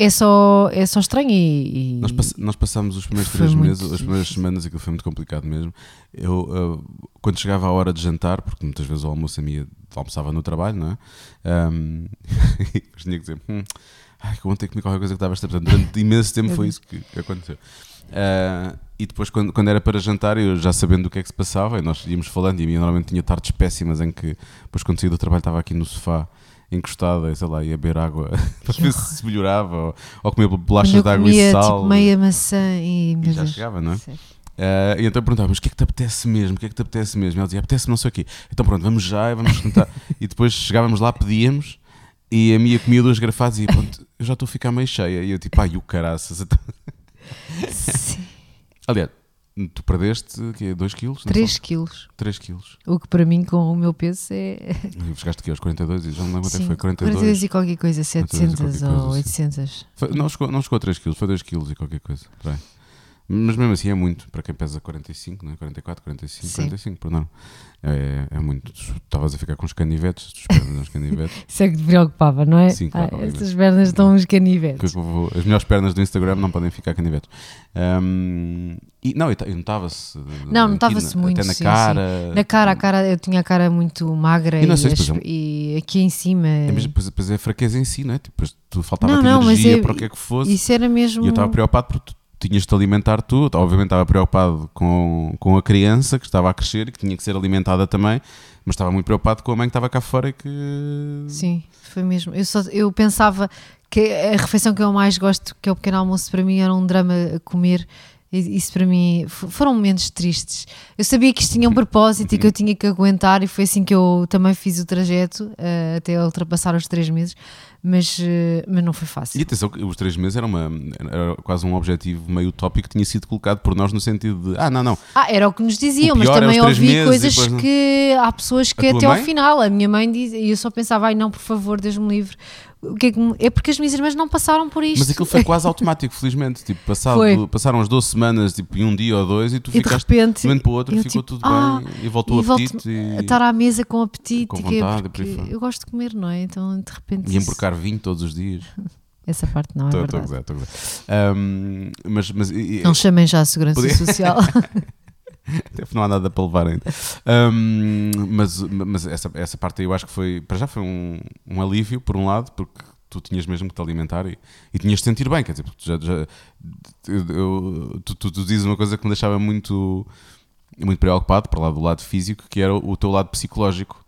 S2: É só, é só estranho e, e-
S1: Nós, pass- nós passámos os primeiros
S2: Foi
S1: três meses, as primeiras
S2: difícil.
S1: semanas, aquilo foi muito complicado mesmo. Eu, uh, quando chegava a hora de jantar, porque muitas vezes o almoço a minha almoçava no trabalho, não é? Um, tinha que dizer, hum, ai, que ontem comi qualquer coisa que estava a Portanto, durante imenso tempo foi isso que, que aconteceu. Uh, e depois, quando, quando era para jantar, eu já sabendo o que é que se passava, e nós íamos falando, e a minha normalmente tinha tardes péssimas em que, depois quando saía do trabalho, estava aqui no sofá, encostada, sei lá, ia beber água para ver se melhorava, ou, ou comer bolachas de água e sal.
S2: tipo meia maçã e,
S1: E já chegava, não é? Eh, e então perguntava, mas o que é que te apetece mesmo? O que é que te apetece mesmo? E ela dizia, apetece não sei o quê. Então pronto, vamos já, vamos tentar. e depois chegávamos lá, pedíamos, e a minha comia duas garrafadas e pronto, eu já estou a ficar meio cheia. E eu tipo, ai, o caraças.
S2: Sim.
S1: Aliás, tu perdeste 2 quilos?
S2: 3 quilos.
S1: 3 quilos.
S2: O que para mim, com o meu peso, é.
S1: E chegaste aqui aos 42 e já não lembro é
S2: Sim,
S1: foi, 42.
S2: 42 e qualquer coisa,
S1: 42 e
S2: 700
S1: qualquer
S2: ou
S1: coisa,
S2: 800.
S1: Foi- não, chegou, não chegou a 3 quilos, foi 2 quilos e qualquer coisa. aí. Mas mesmo assim é muito, para quem pesa 45, não é? 44, 45,
S2: Sim.
S1: 45, por não. É, é muito. Estavas a ficar com os canivetes, tu esperas uns canivetes.
S2: Isso é que te preocupava, não é?
S1: Sim, claro,
S2: Ah,
S1: obviamente.
S2: estas pernas estão uns canivetes.
S1: as melhores pernas do Instagram não podem ficar canivetes. Ahm, e, não, e ta- notava-se.
S2: Não, notava-se muito,
S1: Até na
S2: sim,
S1: cara.
S2: Na cara, a cara, eu tinha a cara muito magra
S1: E
S2: e,
S1: sei
S2: as- e aqui em cima.
S1: É mesmo, pois, pois é a fraqueza em si, não é? Tipo, depois tu faltava
S2: Não,
S1: a
S2: não,
S1: energia
S2: é-
S1: para o que é que fosse.
S2: Isso era mesmo.
S1: E eu estava preocupado porque tu tinhas de te alimentar tu. Obviamente estava preocupado com, com a criança que estava a crescer que tinha que ser alimentada também, mas estava muito preocupado com a mãe que estava cá fora e que.
S2: Sim, foi mesmo. Eu, só, eu pensava que a refeição que eu mais gosto, que é o pequeno almoço, para mim era um drama comer. Isso para mim foram momentos tristes. Eu sabia que isto tinha um propósito e que eu tinha que aguentar, e foi assim que eu também fiz o trajeto eh, até ultrapassar os três meses, mas, eh, mas não foi
S1: E
S2: fácil.
S1: atenção, que os três meses era, uma, era quase um objetivo meio utópico que tinha sido colocado por nós no sentido de: ah, não, não,
S2: Ah, era o que nos diziam, mas também ouvi
S1: e
S2: coisas
S1: depois
S2: que há pessoas que
S1: A
S2: até ao final. A minha mãe diz, e eu só pensava, ai não, por favor, Deus me livre. É, é porque as minhas irmãs não passaram por isto.
S1: Mas aquilo foi quase automático, felizmente. Tipo, passado,
S2: Foi.
S1: passaram as 12 semanas, tipo, e um dia ou dois, e tu
S2: E de
S1: ficaste
S2: repente,
S1: de um momento para o outro, ficou
S2: tipo,
S1: tudo
S2: ah,
S1: bem e voltou o apetite.
S2: a
S1: E,
S2: estar à mesa com apetite,
S1: Com
S2: é
S1: vontade, fora.
S2: eu gosto de comer, não é? Então de repente
S1: e
S2: isso-
S1: emborcar vinho todos os dias.
S2: essa parte não é
S1: a
S2: verdade.
S1: gozar, estou a gozar. Ahm, mas, mas
S2: Não chamem já a segurança social.
S1: Deve não há nada para levar ainda. Ahm, mas mas essa, essa parte aí eu acho que foi, para já foi um, um alívio, por um lado, porque tu tinhas mesmo que te alimentar e, e tinhas de sentir bem. Quer dizer, tu, já, já- eu- tu, tu- tu dizes uma coisa que me deixava muito, muito preocupado, para lá do lado físico, que era o, o teu lado psicológico.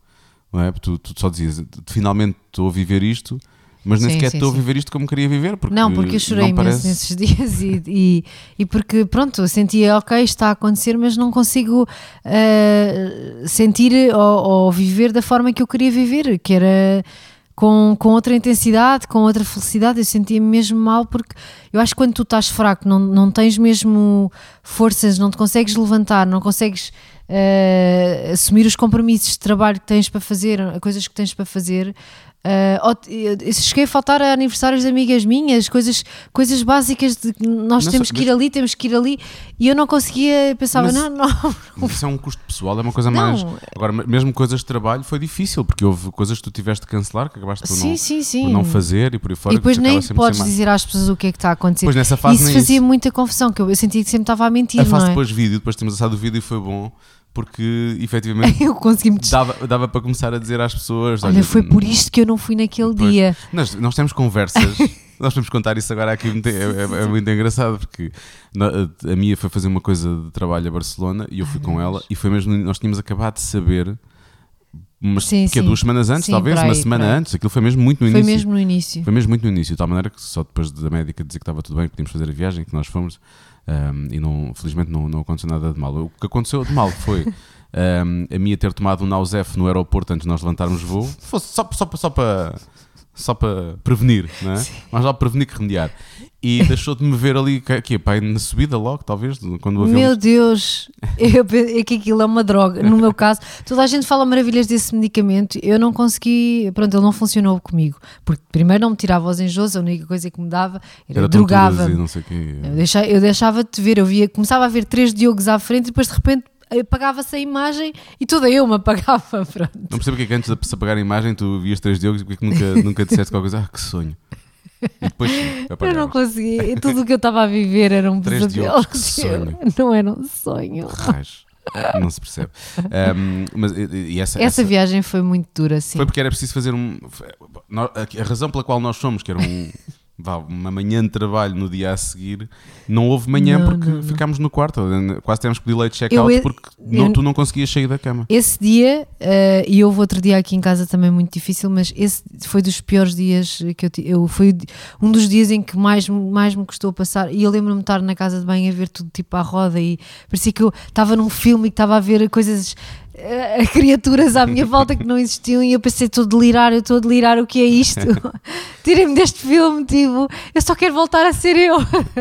S1: Não é? Tu, tu só dizias, finalmente estou a viver isto, mas nem
S2: Sim,
S1: sequer
S2: sim,
S1: estou a viver isto como queria viver. Porque
S2: Não, porque eu chorei imenso
S1: parece-
S2: nesses dias e, e, e porque, pronto, eu sentia, ok, está a acontecer, mas não consigo eh, sentir ou, ou viver da forma que eu queria viver, que era com, com outra intensidade, com outra felicidade. Eu sentia-me mesmo mal porque eu acho que quando tu estás fraco, não, não tens mesmo forças, não te consegues levantar, não consegues eh, assumir os compromissos de trabalho que tens para fazer, coisas que tens para fazer. Eu cheguei a faltar a aniversários de amigas minhas, coisas, coisas básicas de que nós
S1: Não
S2: temos que ir ali, temos que ir ali, e eu não conseguia, pensava,
S1: Mas-
S2: não, não,
S1: Mas Isso é um custo pessoal, é uma coisa
S2: Não.
S1: mais. Agora, mesmo coisas de trabalho foi difícil, porque houve coisas que tu tiveste de cancelar, que acabaste por,
S2: sim,
S1: não,
S2: sim, sim.
S1: por não fazer e por aí fora.
S2: e depois nem podes dizer às pessoas o que é que está a acontecer.
S1: Depois nessa fase
S2: Isso fazia
S1: isso.
S2: muita confusão, que eu, eu sentia que sempre estava a mentir,
S1: A fase
S2: é?
S1: depois vídeo, depois temos lançado o vídeo e foi bom, porque efetivamente
S2: Eu consegui-me des-
S1: dava, dava para começar a dizer às pessoas.
S2: Olha, foi por isto que eu não fui naquele dia.
S1: Nós, nós temos conversas, nós podemos contar isso agora aqui, é, é- é muito engraçado, porque a Mia foi fazer uma coisa de trabalho a Barcelona e eu fui com ela, e foi mesmo, nós tínhamos acabado de saber, mas
S2: Sim,
S1: que é duas semanas antes,
S2: Sim,
S1: talvez,
S2: aí,
S1: uma semana antes, aquilo foi mesmo muito no
S2: Foi
S1: início.
S2: mesmo no início.
S1: Foi mesmo muito no início, de tal maneira que só depois da médica dizer que estava tudo bem, que podíamos fazer a viagem, que nós fomos, ahm, e não, felizmente não, não aconteceu nada de mal. O que aconteceu de mal foi ahm, a Mia ter tomado um Nausef no aeroporto antes de nós levantarmos voo, fosse só, só, só para. Só para prevenir, não é? Mais vale prevenir que remediar. E deixou de me ver ali, que, pá, na subida logo, talvez, quando o avião.
S2: Meu Deus, eu, é que aquilo é uma droga. No meu caso, toda a gente fala maravilhas desse medicamento. Eu não consegui, pronto, ele não funcionou comigo. Porque primeiro não me tirava os enjoos, a única coisa que me dava era,
S1: Era
S2: drogava.
S1: não sei quê.
S2: Eu, deixa- eu deixava de ver, eu via, começava a ver três Diogos à frente e depois de repente apagava-se a imagem e toda eu me apagava. Pronto.
S1: Não percebo porque é que antes de se apagar a imagem tu vias três diogos e porque é que nunca, nunca disseste qualquer coisa. Ah, que sonho. E depois sim,
S2: Eu não
S1: apagavas.
S2: conseguia, tudo o que eu estava a viver era um
S1: Três
S2: pesadelo.
S1: Sonho.
S2: Não era um sonho.
S1: Raios. Não se percebe. Ahm, mas, e, essa,
S2: Essa
S1: essa-
S2: viagem foi muito dura, sim.
S1: foi porque era preciso fazer um. A, a razão pela qual nós fomos, que era um, vá, uma manhã de trabalho no dia a seguir, não houve manhã
S2: Não,
S1: porque
S2: não, não.
S1: ficámos no quarto. Quase tivemos que pedir late check-out
S2: Eu-
S1: porque não,
S2: eu-
S1: tu não conseguias sair da cama.
S2: Esse dia, eh, e houve outro dia aqui em casa também muito difícil, mas esse foi dos piores dias que eu, eu Foi um dos dias em que mais, mais me custou passar. E eu lembro-me de estar na casa de banho a ver tudo tipo à roda e parecia que eu estava num filme e que estava a ver coisas. Eh, criaturas à minha volta que não existiam e eu pensei, estou a delirar, eu estou a delirar, o que é isto? Tirem-me deste filme, tipo, eu só quero voltar a ser eu.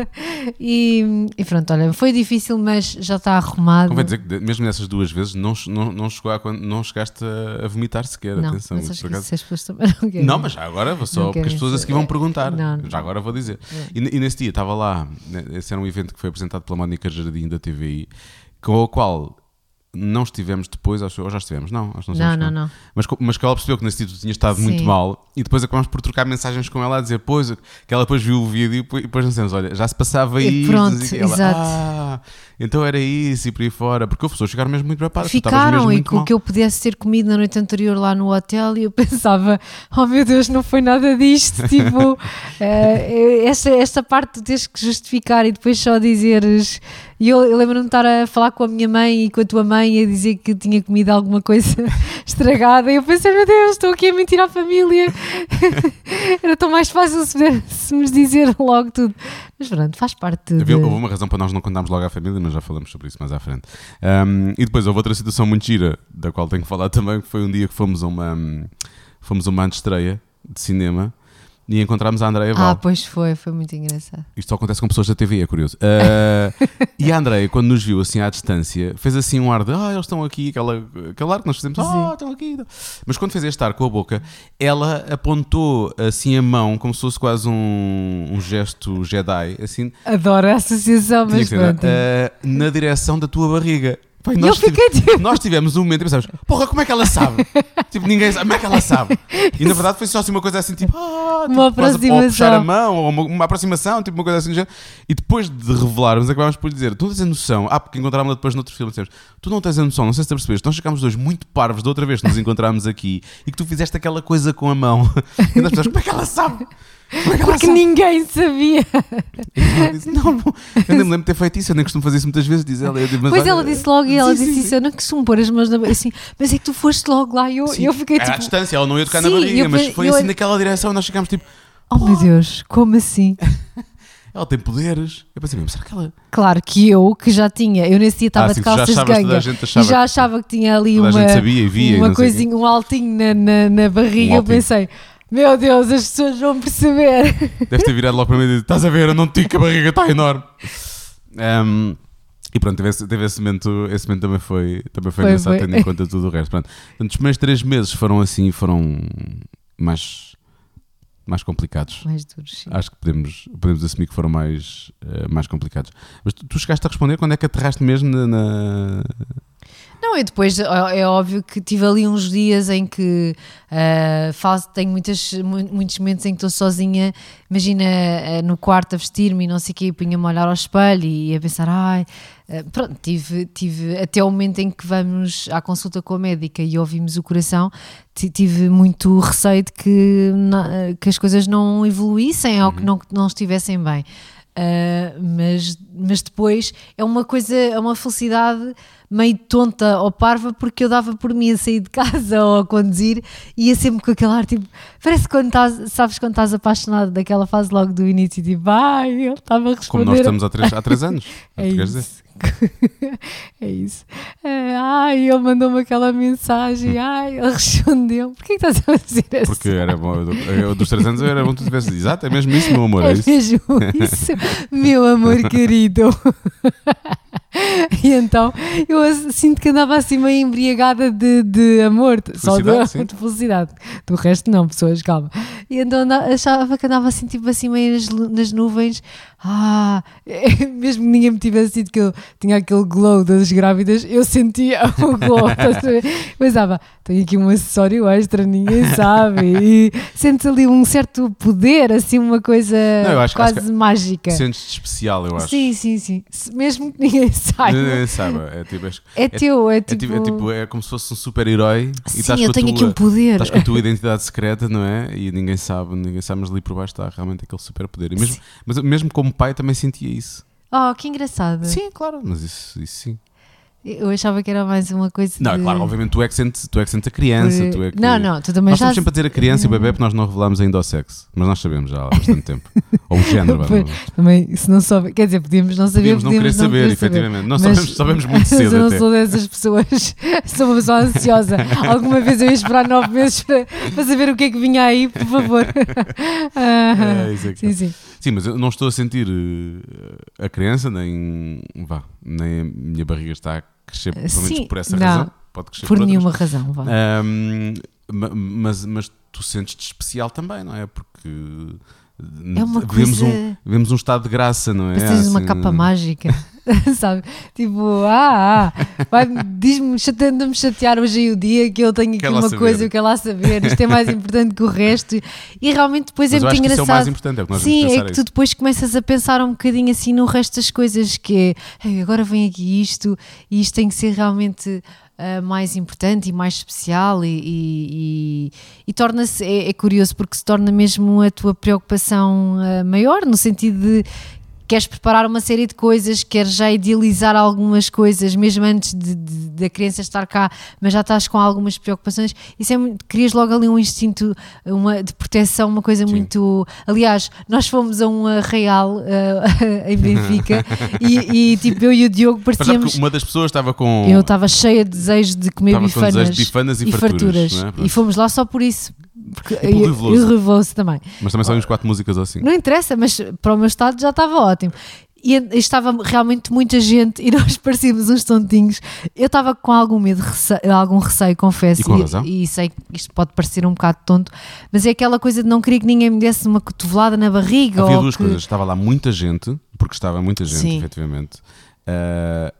S2: e, e pronto, olha, foi difícil, mas já está arrumado.
S1: Convém dizer que mesmo nessas duas vezes não, não, não, chegou a, não chegaste a, vomitar sequer.
S2: Não,
S1: atenção,
S2: mas acho
S1: acaso-
S2: as pessoas também não querem.
S1: Não, mas já agora vou só porque as pessoas a seguir vão perguntar.
S2: Não, não.
S1: Já agora vou dizer. E, e nesse dia estava lá, esse era um evento que foi apresentado pela Mónica Jardim da TVI, com o qual não estivemos depois, acho, ou já estivemos, não, acho não
S2: Não, não, não.
S1: Mas, mas que ela percebeu que nesse título tinha estado muito
S2: Sim.
S1: mal e depois acabámos por trocar mensagens com ela a dizer, pois, que ela depois viu o vídeo e depois, e depois dissemos, olha, já se passava
S2: E pronto,
S1: quê. Ela,
S2: exato.
S1: Ah, então era isso e por aí fora. Porque houve pessoas que ficaram mesmo muito mesmo
S2: Ficaram e
S1: muito
S2: com o que eu pudesse ter comido na noite anterior lá no hotel e eu pensava, oh meu Deus, não foi nada disto. tipo, eh, esta, esta parte tu tens que justificar e depois só dizeres. E eu, eu lembro-me de estar a falar com a minha mãe e com a tua mãe e a dizer que tinha comido alguma coisa estragada. E eu pensei, meu Deus, estou aqui a mentir à família. Era tão mais fácil se, se me dizer logo tudo. Mas pronto, faz parte. De...
S1: Havia, houve uma razão para nós não contarmos logo à família, mas já falamos sobre isso mais à frente. Um, e depois houve outra situação muito gira, da qual tenho que falar também, que foi um dia que fomos a uma, um, fomos a uma antestreia de cinema e encontramos a Andreia Val.
S2: Ah, pois foi, foi muito engraçado.
S1: Isto só acontece com pessoas da TV, é curioso. Uh, e a Andreia, quando nos viu assim à distância, fez assim um ar de ah, eles estão aqui, aquela, aquele ar que nós fizemos, ah,
S2: Sim.
S1: estão aqui. Mas quando fez este ar com a boca, ela apontou assim a mão, como se fosse quase um, um gesto Jedi, assim,
S2: Adoro a associação, mas
S1: ser,
S2: pronto.
S1: uh, na direção da tua barriga. E
S2: E eu
S1: nós, tive-
S2: fiquei tipo.
S1: nós tivemos um momento e pensamos, porra, como é que ela sabe? tipo, ninguém sabe, como é que ela sabe? E na verdade foi só assim uma coisa assim, tipo, ah, tipo,
S2: Uma aproximação.
S1: Puxar a mão, ou uma, uma aproximação, tipo uma coisa assim. E depois de revelarmos, acabámos por lhe dizer, tu não tens a noção, ah, porque encontrámos-la depois noutro filme, dissemos, tu não tens a noção, não sei se te percebeste, nós ficámos dois muito parvos da outra vez que nos encontrámos aqui e que tu fizeste aquela coisa com a mão. E nós pensamos, como é que ela sabe?
S2: Porque ninguém sabia.
S1: E ela disse, não, não, eu nem me lembro de ter feito isso, eu nem costumo fazer isso muitas vezes, diz ela. Eu digo, mas
S2: Pois
S1: olha,
S2: ela disse logo e ela
S1: sim,
S2: disse
S1: sim,
S2: isso.
S1: sim.
S2: Eu não costumo pôr as mãos na assim, mas é que tu foste logo lá e eu, eu fiquei
S1: era à
S2: tipo.
S1: distância, ela não ia tocar na barriga,
S2: eu
S1: mas foi
S2: eu-
S1: assim naquela direção e nós ficámos tipo,
S2: Oh meu Deus, como assim?
S1: ela tem poderes. Eu pensei, mas será que ela.
S2: Claro que eu, que já tinha, eu nesse dia estava
S1: Ah,
S2: de calças de ganga e
S1: achava
S2: já achava que tinha ali uma,
S1: gente sabia via
S2: uma coisinha, um altinho na, na, na barriga.
S1: Um
S2: eu pensei, meu Deus, as pessoas vão perceber.
S1: Deve ter virado logo para mim e dito: Estás a ver, eu não te digo que a barriga está enorme. Ahm, e pronto, teve esse, teve esse momento, esse momento também foi, também foi,
S2: Foi,
S1: engraçado,
S2: foi.
S1: tendo em conta tudo o resto. Pronto. Portanto, os primeiros três meses foram assim, foram mais, mais complicados.
S2: Mais duros, sim.
S1: Acho que podemos, podemos assumir que foram mais, eh, mais complicados. Mas tu, tu chegaste a responder quando é que aterraste mesmo na. na-
S2: Não, e depois é óbvio que tive ali uns dias em que ah, faço, tenho muitas, mu- muitos momentos em que estou sozinha, imagina ah, no quarto a vestir-me e não sei o quê, e punha-me a olhar ao espelho e a pensar, ai, ah, pronto, tive, tive até o momento em que vamos à consulta com a médica e ouvimos o coração, ti- tive muito receio de que, na- que as coisas não evoluíssem ou que não, que não estivessem bem. Uh, mas, mas depois é uma coisa, é uma felicidade meio tonta ou parva porque eu dava por mim a sair de casa ou a conduzir e ia sempre com aquele ar tipo, parece quando estás, sabes quando estás apaixonado daquela fase logo do início, tipo, ai, ele estava a responder.
S1: Como nós estamos há três, há três anos.
S2: É isso. é isso. É, ai, ele mandou-me aquela mensagem. Ai, ele respondeu. Porquê que estás a fazer assim?
S1: Porque era bom, eu dos três anos era bom que tu tivesse exato, é mesmo isso, meu amor. É
S2: É
S1: isso.
S2: mesmo isso, meu amor querido. E então eu sinto que andava assim meio embriagada de, de amor, só de, de felicidade. Do resto, não, pessoas, calma. E então anda- achava que andava assim, tipo assim, meio nas, nas nuvens. Ah, mesmo que ninguém me tivesse dito que eu tinha aquele glow das grávidas, eu sentia o glow. Pensava, tenho aqui um acessório extra, ninguém sabe. E sentes ali um certo poder, assim, uma coisa
S1: Não, acho que- acho
S2: quase mágica.
S1: Sentes-te especial, eu acho.
S2: Sim, sim, sim. Mesmo que ninguém saiba.
S1: Ninguém sabe. É, tipo, é,
S2: É teu, é
S1: é
S2: tipo.
S1: tipo, é tipo- é como se fosse um super-herói e
S2: Sim,
S1: estás
S2: eu tenho
S1: tua,
S2: aqui um poder.
S1: Estás com a tua identidade secreta, não é? E ninguém sabe, ninguém sabe, mas ali por baixo está realmente aquele superpoder. E mas mesmo como pai também sentia isso.
S2: Oh, que engraçado.
S1: Sim, claro, mas isso, isso sim.
S2: Eu achava que era mais uma coisa.
S1: Não, é
S2: de...
S1: claro, obviamente tu é que sentes, tu é que sentes a criança.
S2: por-
S1: Tu é que...
S2: Não, não, tu também
S1: Nós
S2: já.
S1: estamos sempre a dizer a criança e o bebê porque nós não revelamos ainda o sexo. Mas nós sabemos já há bastante tempo. Ou o género, vamos.
S2: Também, se não souber. Quer dizer, podíamos não saber.
S1: Podíamos não querer saber,
S2: querer
S1: efetivamente. Nós
S2: Mas-
S1: sabemos, sabemos muito cedo
S2: eu não
S1: até.
S2: sou dessas pessoas. sou uma pessoa ansiosa. Alguma vez eu ia esperar nove meses para, para saber o que é que vinha aí, por favor. Ah,
S1: É, isso é que
S2: sim, sim.
S1: Sim, mas eu não estou a sentir eh, a criança, nem, vá, nem a minha barriga está a crescer, pelo menos
S2: Sim,
S1: por essa
S2: não.
S1: razão. Pode crescer
S2: Por
S1: por, outras.
S2: nenhuma razão. Vá.
S1: Ma- mas, mas tu sentes-te especial também, não é? Porque
S2: É uma
S1: vivemos,
S2: coisa-
S1: um, vivemos um estado de graça, não é?
S2: Precisas de uma
S1: Assim,
S2: capa mágica, sabe? Tipo, ah, ah vai- diz-me, anda-me chatear hoje aí o dia que eu tenho aqui uma
S1: saber.
S2: coisa, eu quero lá saber, isto é mais importante que o resto. E realmente depois
S1: Mas
S2: é muito
S1: que isso é o
S2: engraçado.
S1: mais importante, é que nós
S2: Sim, é que
S1: é
S2: tu depois começas a pensar um bocadinho assim no resto das coisas, que é "Ei, agora vem aqui isto e isto tem que ser realmente ah, mais importante e mais especial e, e- e- e torna-se, é, é curioso porque se torna mesmo a tua preocupação ah, maior, no sentido de queres preparar uma série de coisas, queres já idealizar algumas coisas, mesmo antes de, de- da criança estar cá, mas já estás com algumas preocupações. Isso é muito, crias logo ali um instinto uma, de proteção, uma coisa
S1: Sim.
S2: muito. Aliás, nós fomos a um arraial eh, em Benfica e, e, tipo eu e o Diogo parecíamos.
S1: uma das pessoas estava com.
S2: Eu estava cheia de desejo de comer
S1: Estava
S2: bifanas,
S1: de bifanas e farturas, não é?
S2: E fomos lá só por isso. Porque,
S1: pelo
S2: e,
S1: Rui Veloso.
S2: e o Rui Veloso também.
S1: Mas também só uns quatro músicas ou assim.
S2: Não interessa, mas para o meu estado já estava ótimo. E estava realmente muita gente e nós parecíamos uns tontinhos. Eu estava com algum medo, rece- algum receio, confesso.
S1: E com razão.
S2: e sei que isto pode parecer um bocado tonto, mas é aquela coisa de não querer que ninguém me desse uma cotovelada na barriga.
S1: Havia duas
S2: que...
S1: coisas. Estava lá muita gente, porque estava muita gente,
S2: Sim.
S1: efetivamente.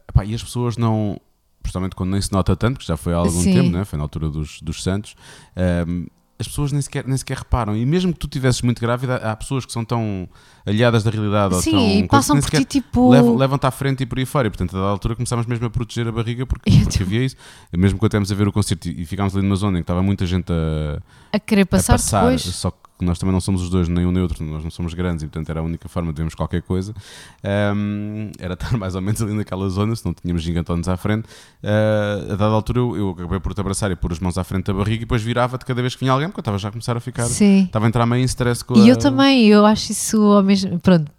S1: Epá, e as pessoas não. principalmente quando nem se nota tanto, que já foi há algum
S2: Sim.
S1: tempo, né? foi na altura dos, dos Santos, ahm, as pessoas nem sequer, nem sequer reparam. E mesmo que tu estivesses muito grávida, há pessoas que são tão aliadas da realidade ou
S2: Sim,
S1: tão.
S2: e passam por ti tipo.
S1: levam- Levam-te à frente e por aí fora. E portanto, a dada altura começámos mesmo a proteger a barriga porque, porque havia isso. Mesmo quando estivemos a ver o concerto e e ficámos ali numa zona em que estava muita gente a,
S2: a querer
S1: a
S2: passar,
S1: passar,
S2: depois.
S1: só que nós também não somos os dois, nem um nem outro, nós não somos grandes e portanto era a única forma de vermos qualquer coisa. Ahm, era estar mais ou menos ali naquela zona, se não tínhamos gigantones à frente. Ah, a dada altura eu, eu acabei por te abraçar e pôr as mãos à frente da barriga e depois virava-te cada vez que vinha alguém, porque eu estava já a começar a ficar.
S2: Sim.
S1: Estava a entrar meio em stress com
S2: E
S1: a-
S2: eu também, eu acho isso ao mesmo. Pronto,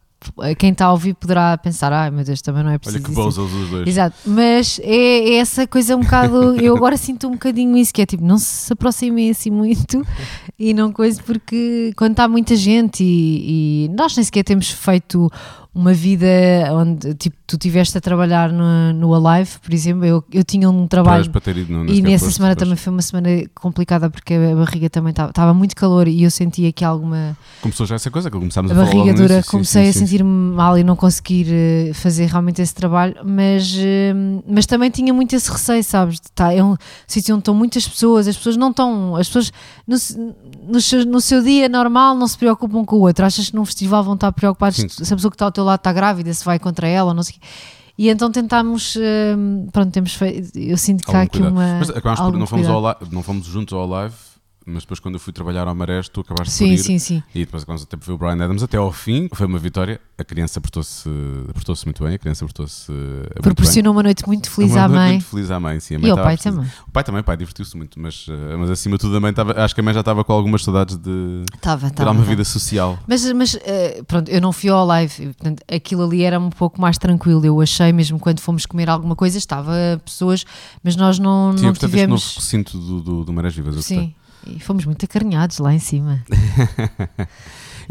S2: quem está a ouvir poderá pensar, ai meu Deus, também não é
S1: Olha
S2: preciso.
S1: que
S2: isso."
S1: bons os dois.
S2: Exato, mas é, é essa coisa um bocado. Eu agora sinto um bocadinho isso, que é tipo, não se aproximem assim muito e não coisa, porque quando está muita gente e, e nós nem sequer temos feito uma vida onde tipo, tu estiveste a trabalhar no, no Alive, por exemplo, eu, eu tinha um trabalho.
S1: ido, não,
S2: E nessa semana
S1: pois.
S2: também foi uma semana complicada porque a barriga também estava muito calor e eu sentia que alguma
S1: Começou já essa coisa que começámos
S2: a
S1: a, falar
S2: barriga
S1: logo
S2: dura,
S1: nisso,
S2: comecei
S1: sim,
S2: a
S1: sim.
S2: sentir-me mal e não conseguir eh, fazer realmente esse trabalho, mas, eh, mas também tinha muito esse receio, sabes? tá, é um sítio onde estão muitas pessoas, as pessoas não estão, as pessoas no, no, seu, no seu dia normal não se preocupam com o outro. Achas que num festival vão estar preocupados
S1: Sim.
S2: se a pessoa que está ao teu lado está grávida, se vai contra ela não sei o quê. E então tentámos, eh, pronto, temos feito, eu sinto que há aqui
S1: cuidado.
S2: uma.
S1: Mas por, não, fomos ao li- não fomos juntos ao live, mas depois quando eu fui trabalhar ao Marés, tu acabaste por
S2: Sim,
S1: ir.
S2: sim, sim.
S1: E depois, quando até ver o Brian Adams até ao fim, foi uma vitória. A criança portou-se portou muito bem. A criança portou-se. eh.
S2: Proporcionou uma noite muito feliz
S1: Uma
S2: à
S1: noite
S2: mãe.
S1: Muito feliz à mãe, sim. Mãe
S2: E ao pai também.
S1: O pai também, o pai divertiu-se muito, mas, eh, mas acima de tudo a mãe estava. Acho que a mãe já estava com algumas saudades de
S2: Estava,
S1: ter
S2: estava.
S1: uma
S2: estava.
S1: vida social.
S2: Mas, mas eh, pronto, eu não fui ao live, portanto, aquilo ali era um pouco mais tranquilo. Eu achei, mesmo quando fomos comer alguma coisa, estava pessoas, mas nós não,
S1: Sim,
S2: não
S1: eu gostei deste novo
S2: tivemos.
S1: recinto do, do, do Marés Vivas.
S2: Sim, e fomos muito acarinhados lá em cima.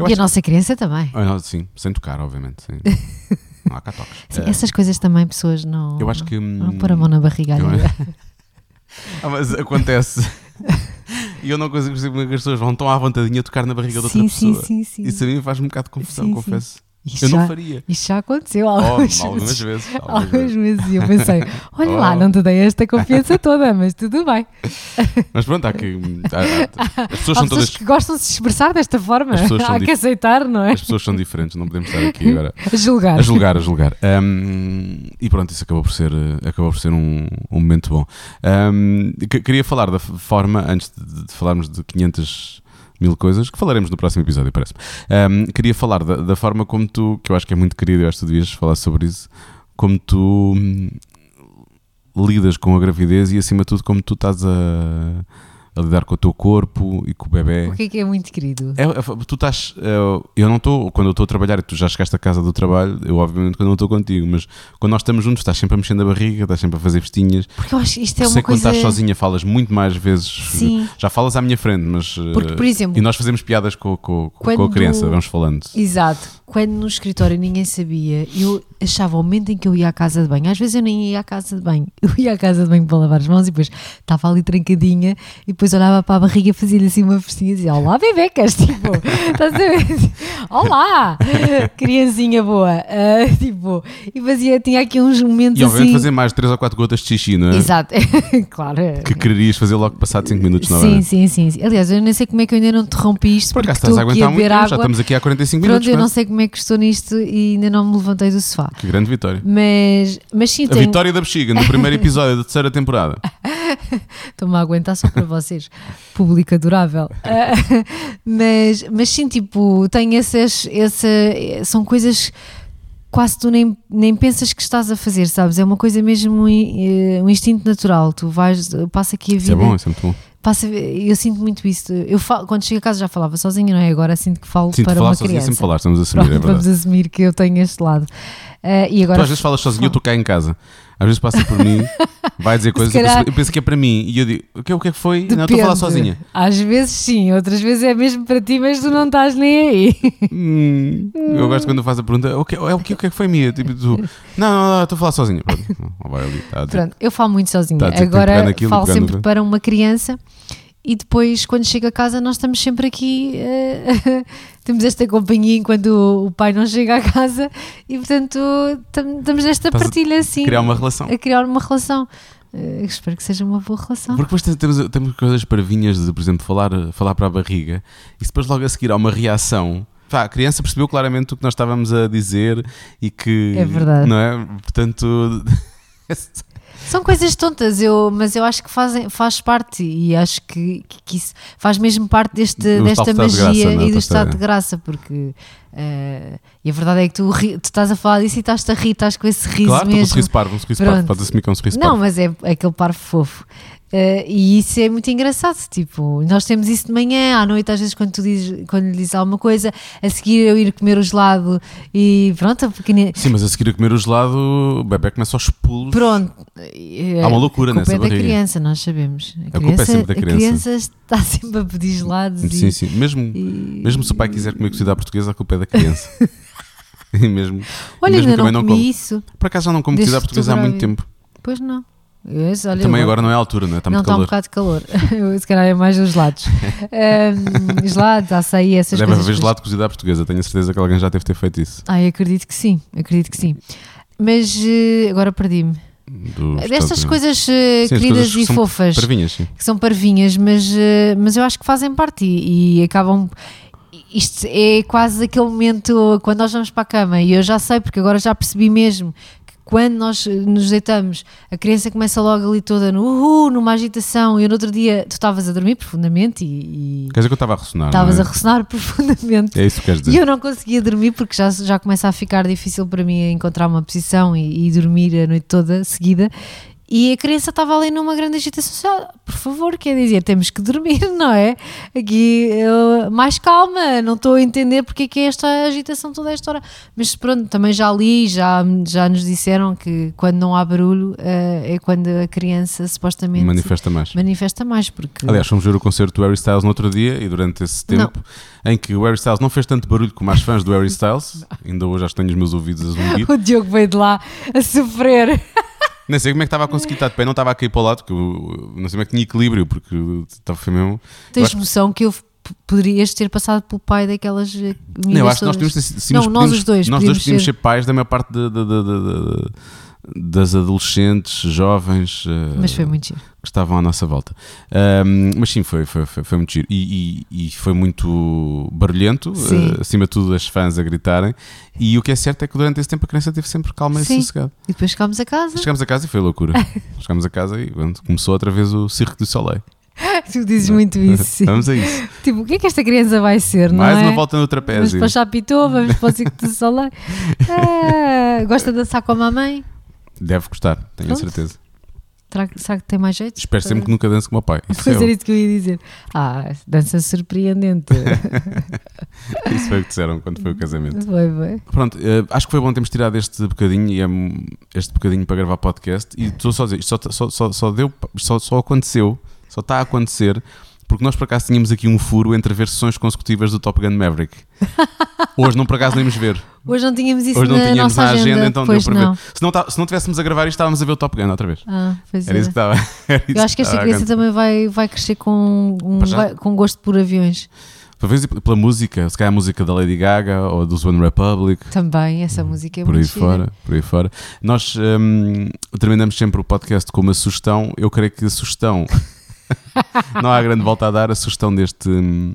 S2: E a nossa criança também.
S1: Ah, não, sim, sem tocar, obviamente. sim. não há cá toques.
S2: Sim,
S1: Eh,
S2: essas coisas também pessoas não.
S1: eu acho que.
S2: Não
S1: hum,
S2: pôr a mão na barriga
S1: eu-. Ah, mas acontece. e eu não consigo perceber como é que as pessoas vão tão à vontadinha tocar na barriga de outra
S2: Sim, sim,
S1: pessoa.
S2: sim, sim.
S1: Isso a mim faz-me um bocado de confusão,
S2: Sim, sim. Isto
S1: Eu não
S2: já,
S1: faria.
S2: isto já aconteceu
S1: Oh,
S2: algumas,
S1: algumas
S2: vezes.
S1: algumas
S2: Algumas
S1: vezes.
S2: E eu pensei, olha lá,
S1: Oh.
S2: não te dei esta confiança toda, mas tudo bem.
S1: Mas pronto, há que. há- há- as pessoas
S2: Há
S1: são
S2: pessoas
S1: todas.
S2: que gostam de se expressar desta forma. Há que aceitar, não é?
S1: As pessoas são diferentes, não podemos estar aqui agora
S2: A julgar.
S1: a julgar, a julgar. Um, e pronto, isso acabou por ser, acabou por ser um, um momento bom. Um, que- queria falar da forma, antes de, de falarmos de 500 mil coisas, que falaremos no próximo episódio, parece-me. Um, queria falar da, da forma como tu, que eu acho que é muito querido, eu acho que tu devias falar sobre isso, como tu hum, lidas com a gravidez e acima de tudo como tu estás a, a lidar com o teu corpo e com o bebê.
S2: O que é que é muito querido?
S1: É, é, tu estás. é, eu não estou. Quando eu estou a trabalhar e tu já chegaste a casa do trabalho, eu obviamente quando não estou contigo, mas quando nós estamos juntos, estás sempre a mexer na barriga, estás sempre a fazer festinhas.
S2: Porque eu acho que isto é
S1: Sei
S2: uma
S1: que quando
S2: coisa.
S1: estás sozinha falas muito mais vezes.
S2: Sim.
S1: Já falas à minha frente, mas. eh,
S2: Porque, por exemplo-
S1: E nós fazemos piadas com, com, com a
S2: Quando-
S1: criança, vamos falando.
S2: Exato. Quando no escritório ninguém sabia, eu achava o momento em que eu ia à casa de banho. Às vezes eu nem ia à casa de banho. Eu ia à casa de banho para lavar as mãos e depois estava ali trancadinha e depois olhava para a barriga, fazia-lhe assim uma festinha e dizia: Olá, bebecas! Tipo, estás a ver? Olá! Criancinha boa! Ah, tipo, e fazia, tinha aqui uns momentos
S1: E obviamente
S2: assim.
S1: fazer mais 3 ou 4 gotas de xixi, não é?
S2: Exato, claro.
S1: Que quererias fazer logo passado 5 minutos na hora.
S2: Sim, sim, sim, sim. Aliás, eu nem sei como é que eu ainda não interrompi isto.
S1: Por
S2: porque
S1: acaso estás a aguentar
S2: a
S1: muito tempo,
S2: água.
S1: já estamos aqui há 45
S2: Pronto,
S1: minutos.
S2: eu
S1: não é?
S2: não sei como é que estou nisto e ainda não me levantei do sofá.
S1: Que grande vitória.
S2: Mas, mas sim,
S1: A
S2: tenho,
S1: vitória da bexiga no primeiro episódio da terceira temporada.
S2: estou-me a aguentar só para vocês. Público adorável. Ah, mas, mas sim, tipo, tenho essas, essa, são coisas quase tu nem, nem pensas que estás a fazer, sabes? É uma coisa mesmo, eh, um instinto natural. Tu vais, passa aqui a
S1: Isso é
S2: vida.
S1: bom, isso é muito bom.
S2: Passa, eu sinto muito isso. Eu falo, quando chego a casa já falava sozinha, não é? Agora sinto que falo
S1: Sim,
S2: para
S1: falar
S2: uma criança.
S1: sempre falar, estamos a assumir,
S2: Pronto,
S1: é
S2: vamos assumir que eu tenho este lado. Ah, e
S1: Tu
S2: agora
S1: às vezes falas sozinho, eu estou cá em casa. Às vezes passa por mim, vai dizer coisas, eu
S2: calhar-
S1: penso, eu penso que é para mim. E eu digo, o que, o que é que foi? Não, estou a falar
S2: Depende.
S1: sozinha.
S2: Às vezes sim, outras vezes é mesmo para ti, mas tu não estás nem aí.
S1: Hum, eu gosto quando faz a pergunta, o que, é, o que, o que é que foi minha? Tipo, tu, não, não, não, estou a falar sozinha. Pronto, vai ali, a dizer.
S2: Pronto, eu falo muito sozinha.
S1: Tá pegar
S2: Agora falo sempre para uma criança e depois, quando chego a casa, nós estamos sempre aqui. eh, temos esta companhia enquanto o, o pai não chega a casa e, portanto, tam- estamos nesta
S1: Estás a
S2: partilha assim.
S1: Criar uma relação.
S2: a criar uma relação. eh, espero que seja uma boa relação.
S1: Porque depois temos, temos coisas parvinhas de, por exemplo, falar, falar para a barriga e depois logo a seguir há uma reação. A criança percebeu claramente o que nós estávamos a dizer e que.
S2: É verdade.
S1: Não é? Portanto.
S2: São coisas tontas, eu, mas eu acho que fazem, faz parte e acho que, que, que isso faz mesmo parte deste,
S1: Do
S2: desta
S1: estado de
S2: magia
S1: graça, é?
S2: e do
S1: Para
S2: estado de graça, porque eh, e a verdade é que tu, ri- tu estás a falar disso e estás-te a rir, estás com esse riso
S1: claro, estou com um
S2: mesmo.
S1: sorriso parvo, um sorriso
S2: Pronto.
S1: parvo. Pode assumir que é um sorriso
S2: Não,
S1: parvo.
S2: mas é aquele par fofo. Eh, e isso é muito engraçado. Tipo, nós temos isso de manhã, à noite, às vezes, quando, tu dizes, quando lhe dizes alguma coisa, a seguir eu ir comer o gelado e pronto, a pequenina.
S1: Sim, mas a seguir a comer o gelado, o bebê começa aos pulos.
S2: Pronto.
S1: Há uma loucura
S2: a culpa
S1: nessa
S2: é da
S1: barriga.
S2: criança, nós sabemos. A,
S1: A culpa é sempre da
S2: a
S1: criança.
S2: criança está sempre a pedir gelados.
S1: Sim,
S2: e,
S1: sim. Mesmo,
S2: e-
S1: mesmo se o pai quiser comer cozida à portuguesa, a culpa é da criança. e mesmo,
S2: Olha,
S1: mesmo
S2: ainda não
S1: não
S2: comi
S1: como.
S2: isso.
S1: Por acaso já não como cozida à portuguesa há muito tempo.
S2: Pois não. Esse, olha,
S1: Também
S2: eu-
S1: agora não é a altura, não é? Está
S2: não está um bocado de calor. Se calhar é mais os gelados. Um, gelados, açaí, essas
S1: Deve
S2: coisas.
S1: haver gelado cozido à portuguesa. Tenho a certeza que alguém já deve ter feito isso.
S2: Ai, acredito que sim, acredito que sim. Mas eh, agora perdi-me. Destas coisas eh,
S1: Sim, as
S2: queridas
S1: coisas
S2: e fofas,
S1: Parvinhas, sim.
S2: que são parvinhas, mas, eh, mas eu acho que fazem parte e, e acabam. Isto é quase aquele momento quando nós vamos para a cama e eu já sei, porque agora já percebi mesmo quando nós eh, nos deitamos, a criança começa logo ali toda no uhul, numa agitação. E eu no outro dia tu estavas a dormir profundamente e e
S1: Quer dizer que eu estava a ressonar.
S2: estavas
S1: não
S2: a
S1: é?
S2: ressonar profundamente.
S1: É isso que queres
S2: E
S1: dizer.
S2: eu não conseguia dormir porque já, já começa a ficar difícil para mim encontrar uma posição e, e dormir a noite toda seguida. E a criança estava ali numa grande agitação. social. Por favor, quer dizer, temos que dormir, não é? Aqui, eu- mais calma, não estou a entender porque é que é esta agitação toda esta hora. Mas pronto, também já li, já, já nos disseram que quando não há barulho eh, é quando a criança supostamente
S1: Manifesta mais.
S2: manifesta mais. Porque
S1: Aliás, fomos ver o concerto do Harry Styles no outro dia e durante esse
S2: Não.
S1: tempo em que o Harry Styles não fez tanto barulho como as fãs do Harry Styles, ainda hoje acho que tenho os meus ouvidos a zumbi.
S2: o Diogo veio de lá a sofrer.
S1: Nem sei como é que estava a conseguir estar de pé, não estava a cair para o lado, porque eu, não sei como é que tinha equilíbrio, porque estava mesmo.
S2: Tens
S1: acho-
S2: noção que eu poderias ter passado pelo pai daquelas eh,
S1: Não, eu acho que nós
S2: todas.
S1: podíamos ter sim,
S2: Não, nós os dois
S1: Nós
S2: podíamos
S1: dois podíamos
S2: ser-
S1: ser pais da maior parte de- de- de- de- de- das adolescentes, jovens eh,
S2: Mas foi muito giro.
S1: que estavam à nossa volta. Ahm, mas sim, foi, foi, foi, foi muito giro. E, e- e foi muito barulhento,
S2: Sim.
S1: eh, acima de tudo as fãs a gritarem. E o que é certo é que durante esse tempo a criança esteve sempre calma
S2: Sim.
S1: e sossegada.
S2: E depois chegámos a casa.
S1: Chegámos a casa e foi loucura. Chegámos a casa e começou outra vez o Circo do Soleil.
S2: Tu dizes muito isso. Sim.
S1: Vamos a isso.
S2: tipo, o que é que esta criança vai ser? Não
S1: Mais
S2: é?
S1: uma volta no
S2: Vamos
S1: trapézio.
S2: para o Chapitão, vamos para o Circo do Soleil. Ah, gosta de dançar com a mamãe?
S1: Deve gostar, tenho a
S2: Pronto.
S1: certeza.
S2: Será, que- será que tem mais jeito?
S1: Espero sempre que nunca dance com o meu pai. Isso,
S2: Pois
S1: é,
S2: era isso que eu ia dizer. Ah, dança surpreendente.
S1: isso foi o que disseram quando foi o casamento.
S2: foi, foi.
S1: Pronto, eh, acho que foi bom termos tirado este bocadinho e é, este bocadinho para gravar podcast. E estou só a dizer, isto só, só, só, só deu, só, só aconteceu, só está a acontecer, porque nós por acaso tínhamos aqui um furo entre ver sessões consecutivas do Top Gun Maverick. Hoje não por acaso nem íamos ver.
S2: Hoje não tínhamos isso
S1: Hoje não
S2: na
S1: tínhamos
S2: nossa
S1: na agenda, então deu
S2: pois
S1: para
S2: não.
S1: ver. Se não, tá- se não tivéssemos a gravar isto, estávamos a ver o Top Gun outra vez.
S2: Ah, pois
S1: Era
S2: é.
S1: isso que estava.
S2: Eu acho que esta
S1: a
S2: criança também vai, vai crescer com, um, vai- com gosto por aviões.
S1: Talvez pela música, se calhar a música da Lady Gaga ou dos One Republic.
S2: Também, essa música é
S1: por aí
S2: muito gira.
S1: fora, por aí fora. Nós hum, terminamos sempre o podcast com uma sugestão. Eu creio que a sugestão não há grande volta a dar. A sugestão deste hum,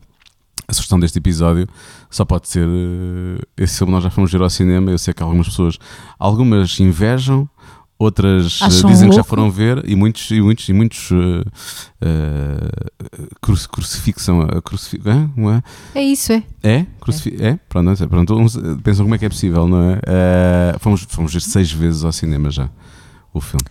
S1: a sugestão deste episódio só pode ser eh, esse filme nós já fomos ver ao cinema. Eu sei que algumas pessoas, algumas invejam, outras eh,
S2: Acham
S1: dizem que já foram ver e muitos e muitos e muitos eh, cruci- crucifixam a hã? Não é?
S2: É isso, é.
S1: É? Crucifi é? Pronto, não sei, pronto uns, pensam como é que é possível, não é? Eh, fomos, fomos ver seis vezes ao cinema já o filme.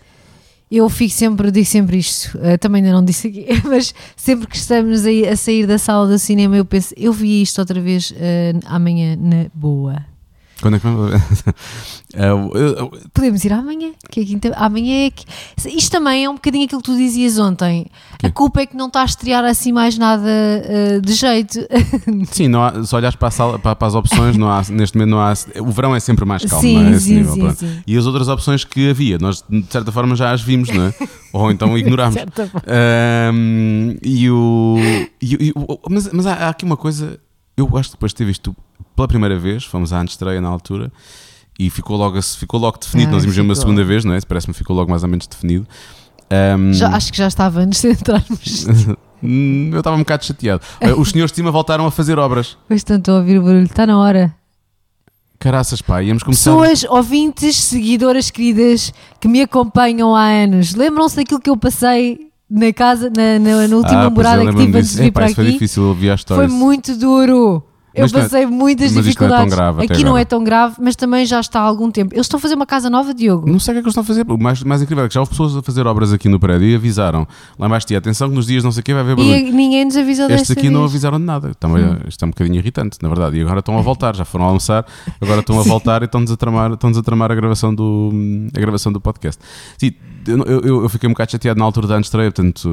S2: Eu fico sempre, digo sempre isto, eh, também ainda não disse aqui, mas sempre que estamos a sair da sala do cinema, eu penso, eu vi isto outra vez eh, amanhã na boa.
S1: Quando é que vamos? Eu-
S2: Podemos ir amanhã, que é quinta, amanhã é que. Isto também é um bocadinho aquilo que tu dizias ontem. A
S1: Quê?
S2: culpa é que não está a estrear assim mais nada eh, de jeito.
S1: sim, não há, se olhares para, a sala, para, para as opções, não há, neste momento não há. O verão é sempre mais calmo,
S2: Sim,
S1: é? Esse
S2: sim,
S1: nível,
S2: sim, sim.
S1: E as outras opções que havia, nós de certa forma já as vimos, não é? Ou então ignorámos.
S2: De certa forma.
S1: Ahm, e o, e e mas mas há, há aqui uma coisa, eu acho que depois de ter visto pela primeira vez, fomos à antestreia na altura e ficou logo, ficou logo definido.
S2: Ah,
S1: Nós íamos ver uma segunda vez, não é? Parece-me que ficou logo mais ou menos definido. Ahm,
S2: Já, acho que já estava antes de entrarmos.
S1: Eu estava um bocado chateado. Os senhores de cima voltaram a fazer obras.
S2: Pois estou a ouvir o barulho, está na hora.
S1: Caraças, pá, íamos começar.
S2: Pessoas, ouvintes, seguidoras queridas que me acompanham há anos, lembram-se daquilo que eu passei na casa, na, na- na última
S1: Ah,
S2: que tive antes de vir para
S1: isso foi
S2: aqui?
S1: difícil ouvir a
S2: Foi
S1: história.
S2: muito duro. Eu
S1: não é-
S2: passei muitas
S1: não é tão
S2: dificuldades.
S1: grave até
S2: Aqui não
S1: agora.
S2: é tão grave, mas também já está há algum tempo. Eles estão a fazer uma casa nova, Diogo.
S1: Não sei o que é que eles estão a fazer. O mais, mais incrível é que já houve pessoas a fazer obras aqui no prédio e avisaram. Lá mais tia, atenção que nos dias não sei o que vai haver barulho.
S2: E ninguém nos avisou
S1: Estes
S2: desta
S1: aqui não
S2: vez.
S1: avisaram de nada. Também, isto é um bocadinho irritante, na verdade. E agora estão a voltar, já foram almoçar, agora estão a voltar e estão-nos a tramar, estão a, tramar a, gravação do, a gravação do podcast. Sim, eu, eu, eu fiquei um bocado chateado na altura da estreia, portanto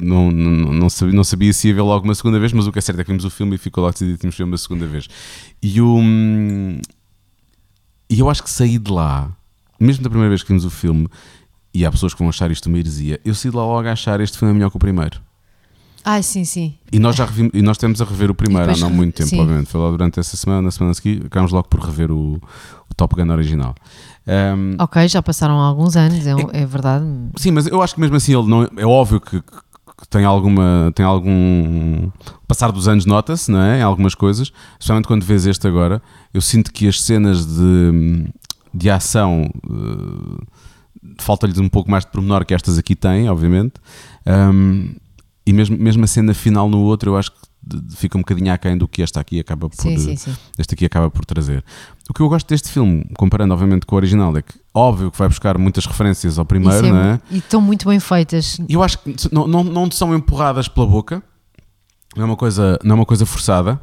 S1: não, não, não, sabia, não sabia se ia vê-lo logo uma segunda vez, mas o que é certo é que vimos o filme e ficou logo decidido que tínhamos ver uma segunda vez. E o. E eu acho que saí de lá, mesmo da primeira vez que vimos o filme, e há pessoas que vão achar isto uma heresia, eu saí de lá logo a achar este filme é melhor que o primeiro.
S2: Ai, sim, sim.
S1: E nós já revimos, e nós temos a rever o primeiro há não muito tempo,
S2: sim.
S1: obviamente. Foi lá durante essa semana, na semana a seguir, acabamos logo por rever o, o Top Gun original. Ahm,
S2: Ok, já passaram alguns anos, é, é verdade.
S1: Sim, mas eu acho que mesmo assim ele não é óbvio que, que tem alguma tem algum passar dos anos nota-se, não é? Em algumas coisas, especialmente quando vês este agora, eu sinto que as cenas de, de ação eh, falta-lhes um pouco mais de pormenor que estas aqui têm, obviamente. Ahm, e mesmo, mesmo a cena final no outro, eu acho que fica um bocadinho aquém do que esta aqui acaba por,
S2: Sim, sim, sim.
S1: este aqui acaba por trazer. O que eu gosto deste filme, comparando obviamente com o original, é que óbvio que vai buscar muitas referências ao primeiro,
S2: é
S1: não é?
S2: E estão muito bem feitas.
S1: E eu acho que não, não, não são empurradas pela boca, não é uma coisa, não é uma coisa forçada.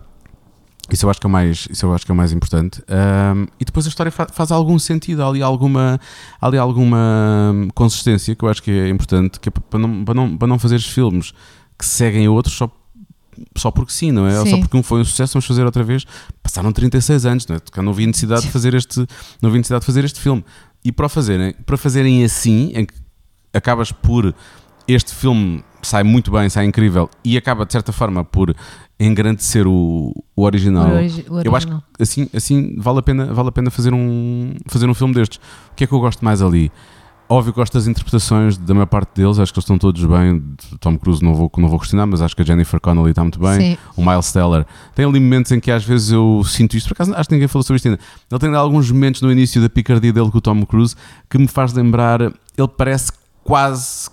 S1: Isso eu acho que é o mais, isso eu acho que é mais importante. Ahm, e depois a história fa- faz algum sentido, há ali alguma, há ali alguma consistência que eu acho que é importante, que é para não, para não, para não fazeres filmes que seguem outros só, só porque sim, não é? Ou só
S2: Sim.
S1: porque um foi um sucesso, vamos fazer outra vez. Passaram 36 anos, não é? Porque não havia necessidade de fazer este, não havia necessidade de fazer este filme. E para fazerem, para fazerem assim, em que acabas por este filme sai muito bem, sai incrível e acaba de certa forma por engrandecer o, o original.
S2: O origi- o
S1: Eu acho que
S2: original.
S1: assim, assim vale a pena, vale a pena fazer um fazer um filme destes. O que é que eu gosto mais ali? Óbvio que gosto das interpretações da maior parte deles, acho que eles estão todos bem. Tom Cruise não vou, não vou questionar, mas acho que a Jennifer Connelly está muito bem.
S2: Sim.
S1: O Miles Teller tem ali momentos em que às vezes eu sinto isto, por acaso acho que ninguém falou sobre isto ainda. Ele tem alguns momentos no início da picardia dele com o Tom Cruise que me faz lembrar, ele parece quase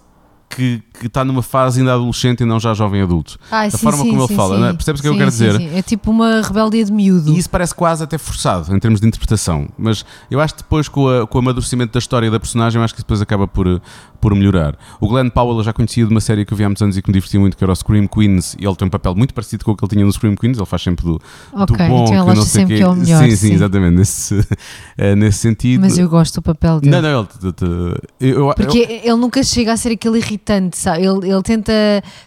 S1: que, que está numa fase ainda adolescente e não já jovem adulto.
S2: Ai,
S1: da
S2: sim,
S1: forma
S2: sim,
S1: como ele
S2: sim,
S1: fala, é? percebes o que eu quero dizer?
S2: É tipo uma rebeldia de miúdo.
S1: E isso parece quase até forçado em termos de interpretação, mas eu acho que depois com, a- com o amadurecimento da história e da personagem, eu acho que depois acaba por, por melhorar. O Glenn Powell eu já conhecia de uma série que eu vi há muitos anos e que me divertia muito, que era o Scream Queens, e ele tem um papel muito parecido com o que ele tinha no Scream Queens, ele faz sempre do, do
S2: Ok,
S1: bom,
S2: então
S1: que eu não sei
S2: sempre
S1: quê.
S2: que é o melhor,
S1: Sim, sim, exatamente, nesse, eh, nesse sentido.
S2: Mas eu gosto do papel dele.
S1: Não, não, ele. eu- eu-
S2: Porque ele nunca chega a ser aquele irritante, sabe? Ele, ele tenta.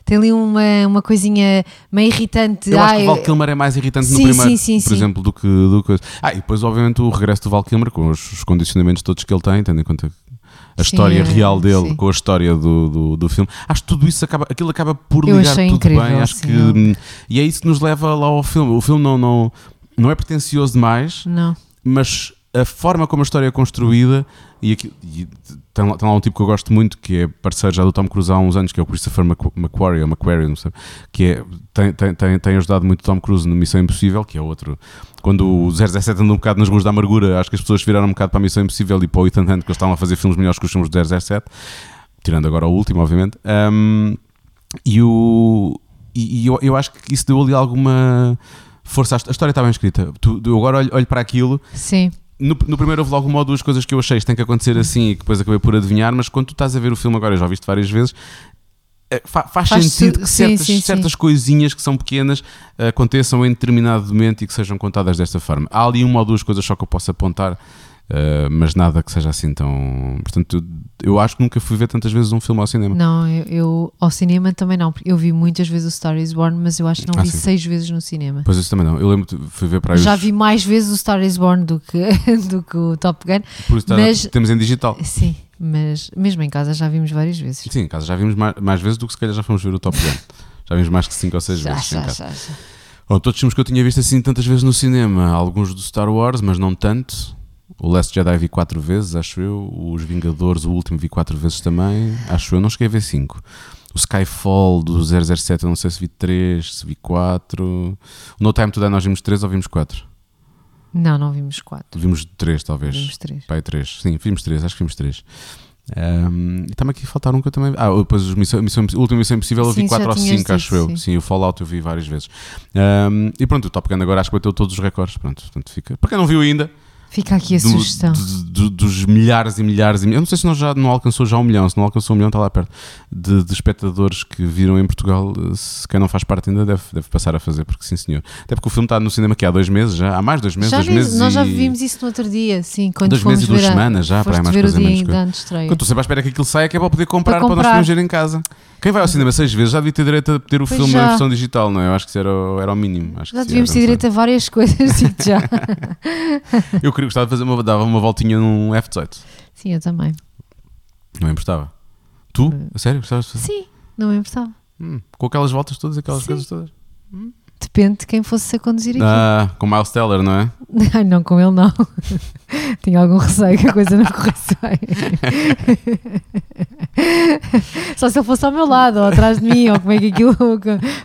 S2: Tem ali uma, uma coisinha meio irritante.
S1: Eu acho que o Val Kilmer é mais irritante no
S2: Sim,
S1: primeiro,
S2: sim, sim,
S1: por exemplo, do que, do que. Ah, e depois, obviamente, o regresso do Val Kilmer com os, os condicionamentos todos que ele tem, tendo em conta a história
S2: é,
S1: real dele
S2: sim.
S1: com a história do, do, do filme. Acho que tudo isso acaba, aquilo acaba por
S2: Eu
S1: ligar tudo
S2: incrível,
S1: bem. Acho
S2: sim,
S1: que, e é isso que nos leva lá ao filme. O filme não, não, não é pretencioso demais,
S2: Não.
S1: mas a forma como a história é construída e, aqui, e tem, lá, tem lá um tipo que eu gosto muito que é parceiro já do Tom Cruise há uns anos que é o Christopher Mc- McQuarrie McQuarrie, não sei, que é, tem, tem, tem, tem ajudado muito o Tom Cruise no Missão Impossível que é outro, quando o 017 anda um bocado nas ruas da amargura, acho que as pessoas viraram um bocado para a Missão Impossível e para o Ethan Hunt que eles estavam a fazer filmes melhores que os filmes do 017 tirando agora o último obviamente. Um, e o e, e eu, eu acho que isso deu ali alguma força, a história está bem escrita. Tu, eu agora olho, olho para aquilo
S2: Sim.
S1: No, no primeiro houve logo uma ou duas coisas que eu achei que tem que acontecer assim e que depois acabei por adivinhar, mas quando tu estás a ver o filme agora, eu já viste várias vezes, eh, fa- faz,
S2: Faz
S1: sentido
S2: se-
S1: que certas,
S2: sim, sim.
S1: certas coisinhas que são pequenas eh, aconteçam em determinado momento e que sejam contadas desta forma. Há ali uma ou duas coisas só que eu posso apontar, eh, mas nada que seja assim tão. Portanto, eu, acho que nunca fui ver tantas vezes um filme ao cinema.
S2: Não, eu, eu- ao cinema também não, porque eu vi muitas vezes o Star is Born, mas eu acho que não
S1: Ah,
S2: vi
S1: sim.
S2: seis vezes no cinema.
S1: Pois isso também não. Eu lembro de fui ver para aí.
S2: Já
S1: os-
S2: vi mais vezes o Star is Born do que, do que o Top Gun.
S1: Por isso está-
S2: mas-
S1: temos em digital.
S2: Sim, mas mesmo em casa já vimos várias vezes.
S1: Sim, em casa já vimos mais, mais vezes do que se calhar já fomos ver o Top Gun. Já vimos mais que 5 ou 6
S2: Já,
S1: vezes. em
S2: já,
S1: casa.
S2: já, já.
S1: Ou todos os filmes que eu tinha visto assim tantas vezes no cinema, alguns do Star Wars, mas não tanto. O Last Jedi vi 4 vezes, acho eu. Os Vingadores, o último, vi 4 vezes também. Acho eu. Não cheguei a ver 5. O Skyfall do 007, eu não sei se vi 3, se vi 4. O No Time to Die nós vimos 3 ou vimos 4?
S2: Não, não vimos quatro.
S1: Vimos 3, talvez.
S2: Vimos três.
S1: Pai, 3. Sim, vimos 3, acho que vimos 3. Um, e está-me aqui a faltar um que eu também. Ah, depois os Missão, Missão, o último Missão Impossível eu vi
S2: Sim,
S1: 4
S2: já
S1: ou
S2: tinhas
S1: 5, acho
S2: dito,
S1: eu.
S2: sim.
S1: Sim, o Fallout eu vi várias vezes. Um, e pronto, o Top Gun agora acho que bateu todos os recordes. Pronto, portanto fica. Para quem não viu ainda,
S2: Fica aqui a
S1: do-
S2: sugestão.
S1: do- do- dos milhares e milhares e milhares. Eu não sei se não, já, não alcançou já um milhão, se não alcançou um milhão, está lá perto. De, de espectadores que viram em Portugal. Se quem não faz parte ainda deve, deve passar a fazer, porque sim, senhor. Até porque o filme está no cinema aqui há dois meses já, há mais dois meses,
S2: já
S1: dois
S2: vi-
S1: meses.
S2: nós já
S1: e-
S2: vimos isso no outro dia, sim, quando
S1: Dois meses e duas semanas já, para aí mais
S2: ver o dia
S1: menos coisa. estou sempre à espera que aquilo saia, que é para poder comprar, para,
S2: Para
S1: nós
S2: comprar.
S1: podermos ver em casa. Quem vai ao cinema seis vezes já devia ter direito a ter o
S2: Pois
S1: filme
S2: já.
S1: na versão digital, não é? Eu acho que isso era, o- era o mínimo. Acho
S2: Já devíamos ter direito a várias coisas, digo já.
S1: Eu queria gostar de fazer uma, dava uma voltinha num F18.
S2: Sim, eu também.
S1: Não me importava. Tu?
S2: Hum.
S1: A sério? Gostavas de fazer?
S2: Sim, não me importava.
S1: Hum, com aquelas voltas todas, aquelas
S2: Sim.
S1: coisas todas.
S2: Depende de quem fosse a conduzir aqui.
S1: Ah, com Miles Teller, não é?
S2: Ai, não, com ele não. Tinha algum receio que a coisa não corresse bem. Só se ele fosse ao meu lado, ou atrás de mim, ou como é que aquilo.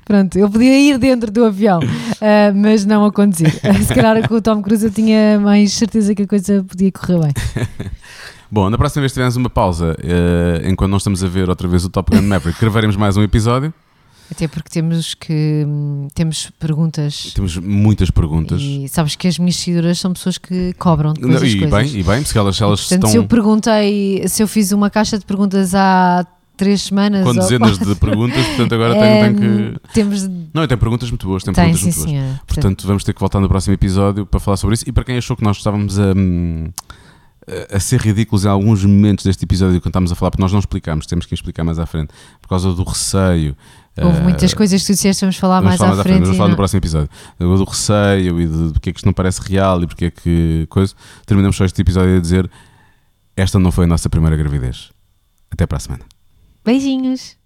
S2: Pronto, eu podia ir dentro do avião, ah, mas não a conduzir. Se calhar com o Tom Cruise eu tinha mais certeza que a coisa podia correr bem.
S1: Bom, na próxima vez que tivermos uma pausa, eh, enquanto não estamos a ver outra vez o Top Gun Maverick, gravaremos mais um episódio.
S2: Até porque temos que. Temos perguntas.
S1: Temos muitas perguntas.
S2: E sabes que as minhas seguidoras são pessoas que cobram depois
S1: Não, e
S2: coisas.
S1: bem, e bem, se elas, elas
S2: Portanto,
S1: estão
S2: se eu perguntei, se eu fiz uma caixa de perguntas há três semanas.
S1: com dezenas de perguntas, portanto agora
S2: Em,
S1: tenho, tenho que.
S2: Temos.
S1: Não, tenho perguntas muito boas, tenho
S2: Tem,
S1: perguntas
S2: sim,
S1: muito boas.
S2: senhora.
S1: Portanto, vamos ter que voltar no próximo episódio para falar sobre isso. E para quem achou que nós estávamos a, hum, a- a ser ridículos em alguns momentos deste episódio, quando estávamos a falar, porque nós não explicámos, temos que explicar mais à frente, por causa do receio.
S2: Houve
S1: eh,
S2: muitas coisas que tu disseste, vamos falar
S1: Vamos
S2: mais
S1: falar
S2: à
S1: mais à
S2: frente.
S1: vamos falar no próximo episódio. Do receio e de porque é que isto não parece real e porque é que coisa. Terminamos só este episódio a dizer: esta não foi a nossa primeira gravidez. Até para a semana.
S2: Beijinhos.